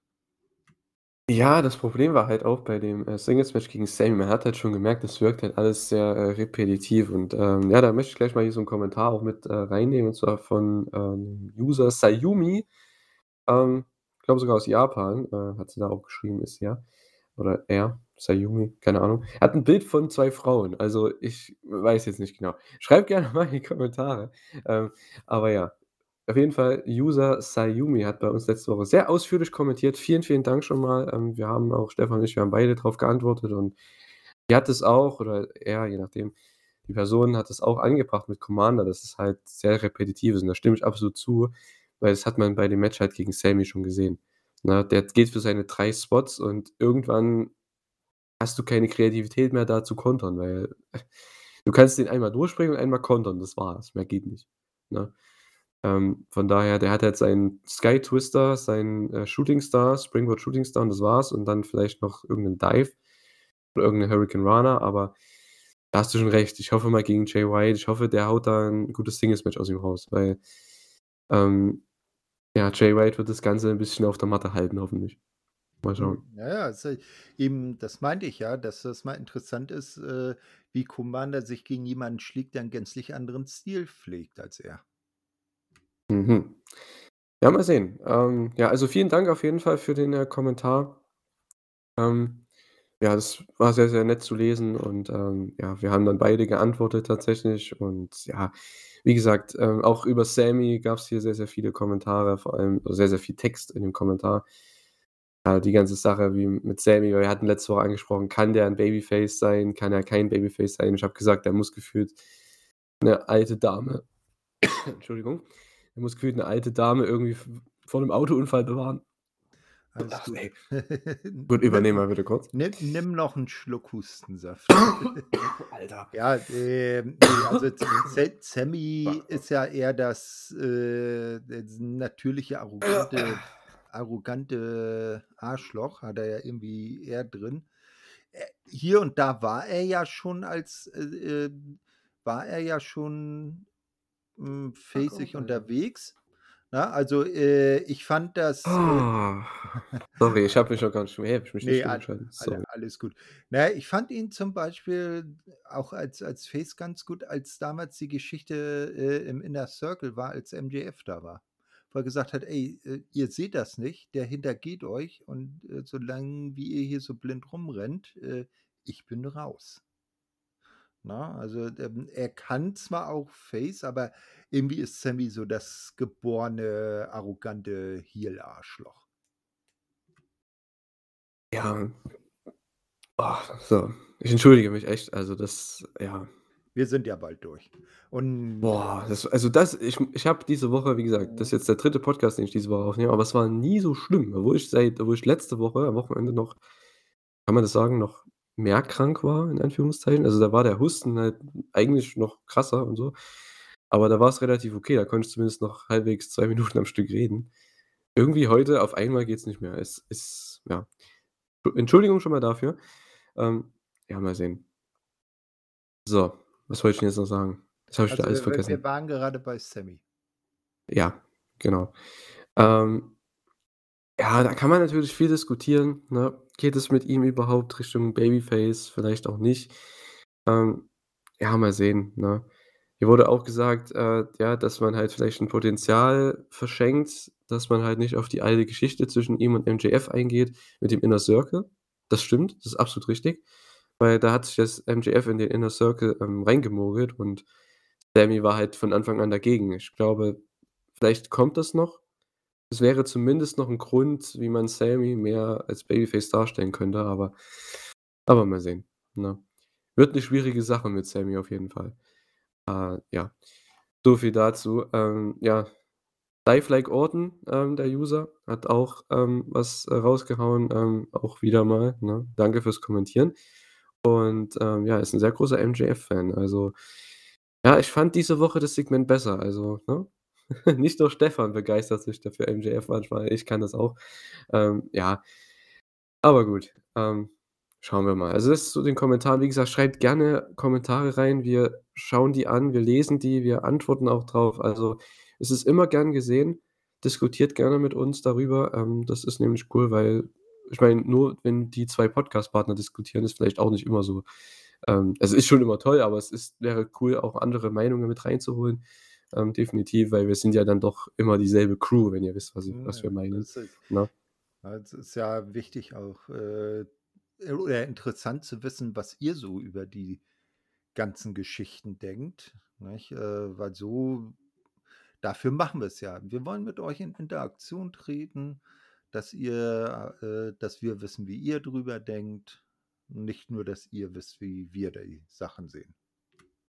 Ja, das Problem war halt auch bei dem, äh, Singles-Match gegen Sammy, man hat halt schon gemerkt, das wirkt halt alles sehr, äh, repetitiv und, ähm, ja, da möchte ich gleich mal hier so 'n Kommentar auch mit, äh, reinnehmen, und zwar von, ähm, User Sayumi. Ähm, ich glaube sogar aus Japan, äh, hat sie da auch geschrieben, ist ja oder er, Sayumi, keine Ahnung. Er hat 'n Bild von 2 Frauen, also ich weiß jetzt nicht genau. Schreibt gerne mal in die Kommentare. Ähm, aber ja, auf jeden Fall, User Sayumi hat bei uns letzte Woche sehr ausführlich kommentiert. Vielen, vielen Dank schon mal. Ähm, wir haben auch Stefan und ich, wir haben beide drauf geantwortet und die hat es auch oder er, je nachdem, die Person hat es auch angebracht mit Commander, dass es halt sehr repetitiv ist und da stimme ich absolut zu, weil das hat man bei dem Match halt gegen Sammy schon gesehen, ne? Der geht für seine 3 Spots und irgendwann hast du keine Kreativität mehr, da zu kontern, weil du kannst den einmal durchbringen und einmal kontern, das war's. Mehr geht nicht, ne? Ähm, von daher, der hat halt seinen Sky Twister, seinen, äh, Shooting Star, Springboard Shooting Star und das war's und dann vielleicht noch irgend 'nen Dive oder irgend 'ne Hurricane Rana, aber da hast du schon recht. Ich hoffe mal gegen Jay White ich hoffe, der haut da 'n gutes Singles-Match aus ihm raus, weil, ähm, ja, Jay White wird das Ganze 'n bisschen auf der Matte halten, hoffentlich. Mal schauen. Hm, ja, eben das meinte ich ja, dass das mal interessant ist, äh, wie Commander sich gegen jemanden schlägt, der 'n gänzlich anderen Stil pflegt als er. Mhm. Ja, mal sehen. Ähm, ja, also vielen Dank auf jeden Fall für den, äh, Kommentar. Ähm, ja, das war sehr, sehr nett zu lesen und, ähm, ja, wir haben dann beide geantwortet tatsächlich und ja, wie gesagt, ähm, auch über Sammy gab's hier sehr, sehr viele Kommentare, vor allem sehr, sehr viel Text in dem Kommentar. Ja, die ganze Sache wie mit Sammy, wir hatten letzte Woche angesprochen, kann der 'n Babyface sein? Kann er kein Babyface sein? Ich habe gesagt, er muss gefühlt 'ne alte Dame Entschuldigung. Er muss gefühlt 'ne alte Dame irgendwie vor 'nem Autounfall bewahren. Alles Ach, gut. ey. Gut, übernehmen wir bitte kurz. Nimm nimm noch 'n Schluck Hustensaft. Alter. Ja, ne, also Sa Sammy ist ja eher das, äh, das natürliche, arrogante arrogante Arschloch, hat er ja irgendwie eher drin. Äh, hier und da war er ja schon als äh, ähm, war er ja schon, hm, facig unterwegs, ne? Also, äh, ich fand das, äh Ah. Sorry, ich habe mich noch gar nicht hey, ich mich nicht Ne, stumm al geschaltet? alle Sorry. alles gut. Na ja, ich fand ihn zum Beispiel auch als als Face ganz gut, als damals die Geschichte, äh, im Inner Circle war, als MJF da war. Er gesagt hat: „Ey, äh, ihr seht das nicht, der hintergeht euch und, äh, solange wie ihr hier so blind rumrennt, äh, ich bin raus.“ Ne? Also, ähm, er kann zwar auch Face, aber irgendwie ist Sammy so das geborene, arrogante Heel-Arschloch. Ja. Oh, so. Ich entschuldige mich echt. Also, das ja. Wir sind ja bald durch. Und Boah, das also, das ich ich habe diese Woche, wie gesagt das ist jetzt der 3. Podcast, den ich diese Woche aufnehme, aber es war nie so schlimm, obwohl ich seit obwohl ich letzte Woche am Wochenende noch kann man das sagen, noch mehr krank war in Anführungszeichen. Also, da war der Husten halt eigentlich noch krasser und so. Aber da war's relativ okay. Da konnte ich zumindest noch halbwegs 2 Minuten am Stück reden. Irgendwie heute auf einmal geht's nicht mehr. Es ist ja. Entschuldigung schon mal dafür. Ähm, ja, mal sehen. So, was wollte ich denn jetzt noch sagen? Das habe ich Also, alles wir wir wir vergessen. waren gerade bei Sammy. Ja, genau. Ähm ja, da kann man natürlich viel diskutieren, ne? Geht es mit ihm überhaupt Richtung Babyface, vielleicht auch nicht. Ähm, ja, mal sehen, ne? Hier wurde auch gesagt, äh, ja, dass man halt vielleicht 'n Potenzial verschenkt, dass man halt nicht auf die alte Geschichte zwischen ihm und MJF eingeht mit dem Inner Circle. Das stimmt, das ist absolut richtig, weil da hat sich das MJF in den Inner Circle, ähm, reingemogelt und Sammy war halt von Anfang an dagegen. Ich glaube, vielleicht kommt das noch. Es wäre zumindest noch 'n Grund, wie man Sammy mehr als Babyface darstellen könnte, aber aber mal sehen, ne? Wird 'ne schwierige Sache mit Sammy auf jeden Fall. Äh, ja, so viel dazu. Ähm, ja, Live Like Orton, ähm, der User, hat auch, ähm, was, äh, rausgehauen, ähm, auch wieder mal, ne? Danke fürs Kommentieren. Und, ähm, ja, ist 'n sehr großer MJF-Fan. Also, ja, ich fand diese Woche das Segment besser, also, ne? Nicht nur Stefan begeistert sich da für MJF manchmal, ich kann das auch. Ähm, ja. Aber gut, ähm, schauen wir mal. Also, das zu den Kommentaren. Wie gesagt, schreibt gerne Kommentare rein. Wir schauen die an, wir lesen die, wir antworten auch drauf. Also, es ist immer gern gesehen. Diskutiert gerne mit uns darüber. Ähm, das ist nämlich cool, weil ich meine, nur wenn die 2 Podcast-Partner diskutieren, ist vielleicht auch nicht immer so ähm, also, ist schon immer toll, aber es ist wäre cool, auch andere Meinungen mit reinzuholen, ähm, definitiv, weil wir sind ja dann doch immer dieselbe Crew, wenn ihr wisst, was ich was wir meinen, das ist ne? ja, es ist ja wichtig auch, äh, oder interessant zu wissen, was ihr so über die ganzen Geschichten denkt, nicht? Äh, weil so dafür machen wir's ja. Wir wollen mit euch in Interaktion treten, dass ihr äh, dass wir wissen, wie ihr drüber denkt. Nicht nur, dass ihr wisst, wie wir die Sachen sehen.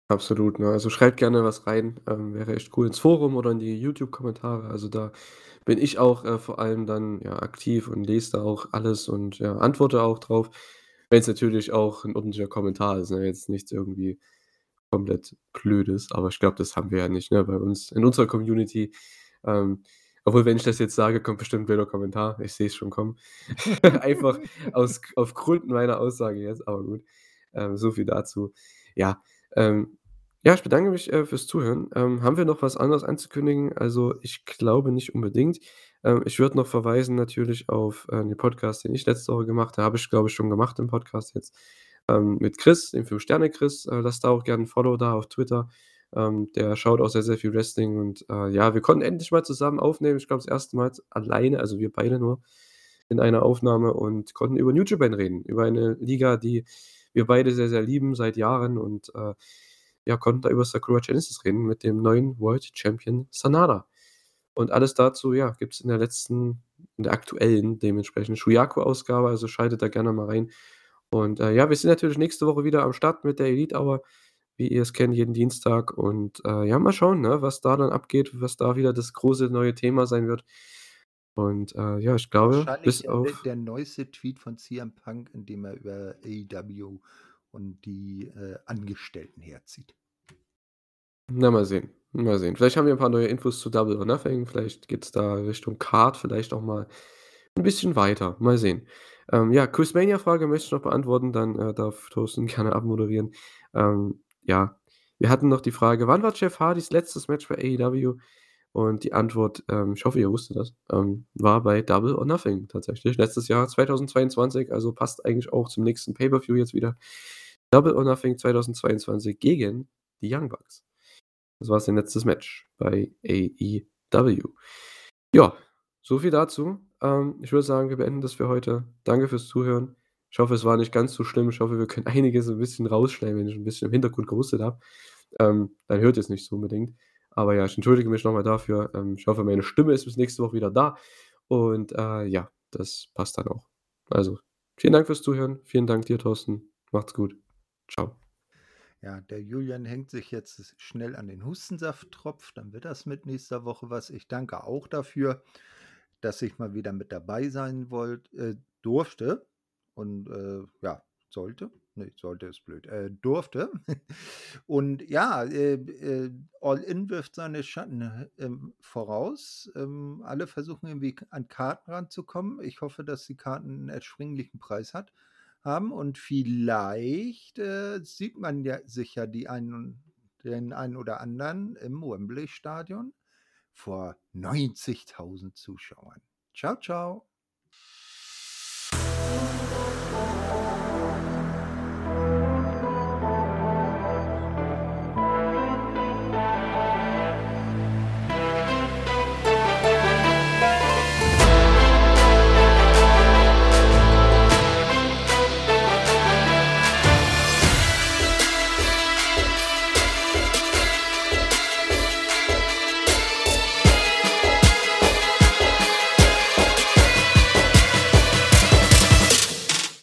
Absolut, ne? Also, schreibt gerne was rein, ähm, wäre echt cool ins Forum oder in die YouTube-Kommentare. Also, da bin ich auch, äh, vor allem dann, ja, aktiv und lese da auch alles und, ja, antworte auch drauf, wenn's natürlich auch 'n ordentlicher Kommentar ist, ne? Jetzt nichts irgendwie komplett Blödes, aber ich glaube, das haben wir ja nicht, ne, bei uns in unserer Community. Ähm, obwohl, wenn ich das jetzt sage, kommt bestimmt 'n blöder Kommentar. Ich sehe es schon kommen. Einfach aus aufgrund meiner Aussage jetzt, aber gut. Ähm, so viel dazu. Ja, ähm, ja, ich bedanke mich, äh, fürs Zuhören. Ähm, haben wir noch was anderes anzukündigen? Also, ich glaube nicht unbedingt. Ähm, ich würde noch verweisen natürlich auf, äh, den Podcast, den ich letzte Woche gemacht habe. Habe ich, glaube ich, schon gemacht im Podcast jetzt, ähm, mit Chris, dem Fünf-Sterne-Chris. Äh, lasst da auch gerne 'n Follow da auf Twitter. Ähm, der schaut auch sehr, sehr viel Wrestling und, äh, ja, wir konnten endlich mal zusammen aufnehmen. Ich glaube, das 1. Mal alleine, also, wir beide nur in einer Aufnahme und konnten über New Japan reden, über eine Liga, die wir beide sehr, sehr lieben seit Jahren und, äh, ja, konnten da über Sakura Genesis reden mit dem neuen World Champion Sanada. Und alles dazu, ja, gibt's in der letzten in der aktuellen dementsprechend Shuyaku-Ausgabe, also, schaltet da gerne mal rein. Und, äh, ja, wir sind natürlich nächste Woche wieder am Start mit der Elite Hour, wie ihr es kennt, jeden Dienstag und, äh, ja, mal schauen, ne, was da dann abgeht, was da wieder das große neue Thema sein wird. Und, äh, ja, ich glaube, bis Wahrscheinlich, äh, der auf der neueste Tweet von CM Punk, in dem er über AEW und die, äh, Angestellten herzieht. Na, mal sehen, mal sehen. Vielleicht haben wir 'n paar neue Infos zu Double or Nothing. Vielleicht geht's da Richtung Card, vielleicht auch mal 'n bisschen weiter. Mal sehen. Ähm, ja, Quizmania-Frage möchte ich noch beantworten, dann, äh, darf Thorsten gerne abmoderieren. Ähm, ja, wir hatten noch die Frage: „Wann war Jeff Hardys letztes Match bei AEW?“ Und die Antwort, ähm, ich hoffe, ihr wusstet das, ähm, war bei Double or Nothing tatsächlich. Letztes Jahr 2022, also, passt eigentlich auch zum nächsten Pay-per-View jetzt wieder. Double or Nothing 2022 gegen die Young Bucks. Das war sein letztes Match bei AEW. Ja, so viel dazu. Ähm, ich würde sagen, wir beenden das für heute. Danke fürs Zuhören. Ich hoffe, es war nicht ganz so schlimm. Ich hoffe, wir können einiges 'n bisschen rausschneiden, wenn ich 'n bisschen im Hintergrund gehustet habe. Ähm, dann hört ihr's nicht so unbedingt. Aber ja, ich entschuldige mich noch mal dafür. Ähm, ich hoffe, meine Stimme ist bis nächste Woche wieder da und, äh, ja, das passt dann auch. Also, vielen Dank fürs Zuhören. Vielen Dank dir, Thorsten. Macht's gut. Tschau. Ja, der Julian hängt sich jetzt schnell an den Hustensafttropf, dann wird das mit nächster Woche was. Ich danke auch dafür, dass ich mal wieder mit dabei sein wollt äh, durfte und, äh, ja, sollte? Ne, sollte ist blöd, äh, durfte. Und ja, äh, äh, All-in wirft seine Schatten, ähm, voraus. Ähm, alle versuchen irgendwie an Karten ranzukommen. Ich hoffe, dass die Karten 'n erschwinglichen Preis hat haben und vielleicht, äh, sieht man ja sich ja die einen den einen oder anderen im Wembley-Stadion vor 90.000 Zuschauern. Tschau, tschau.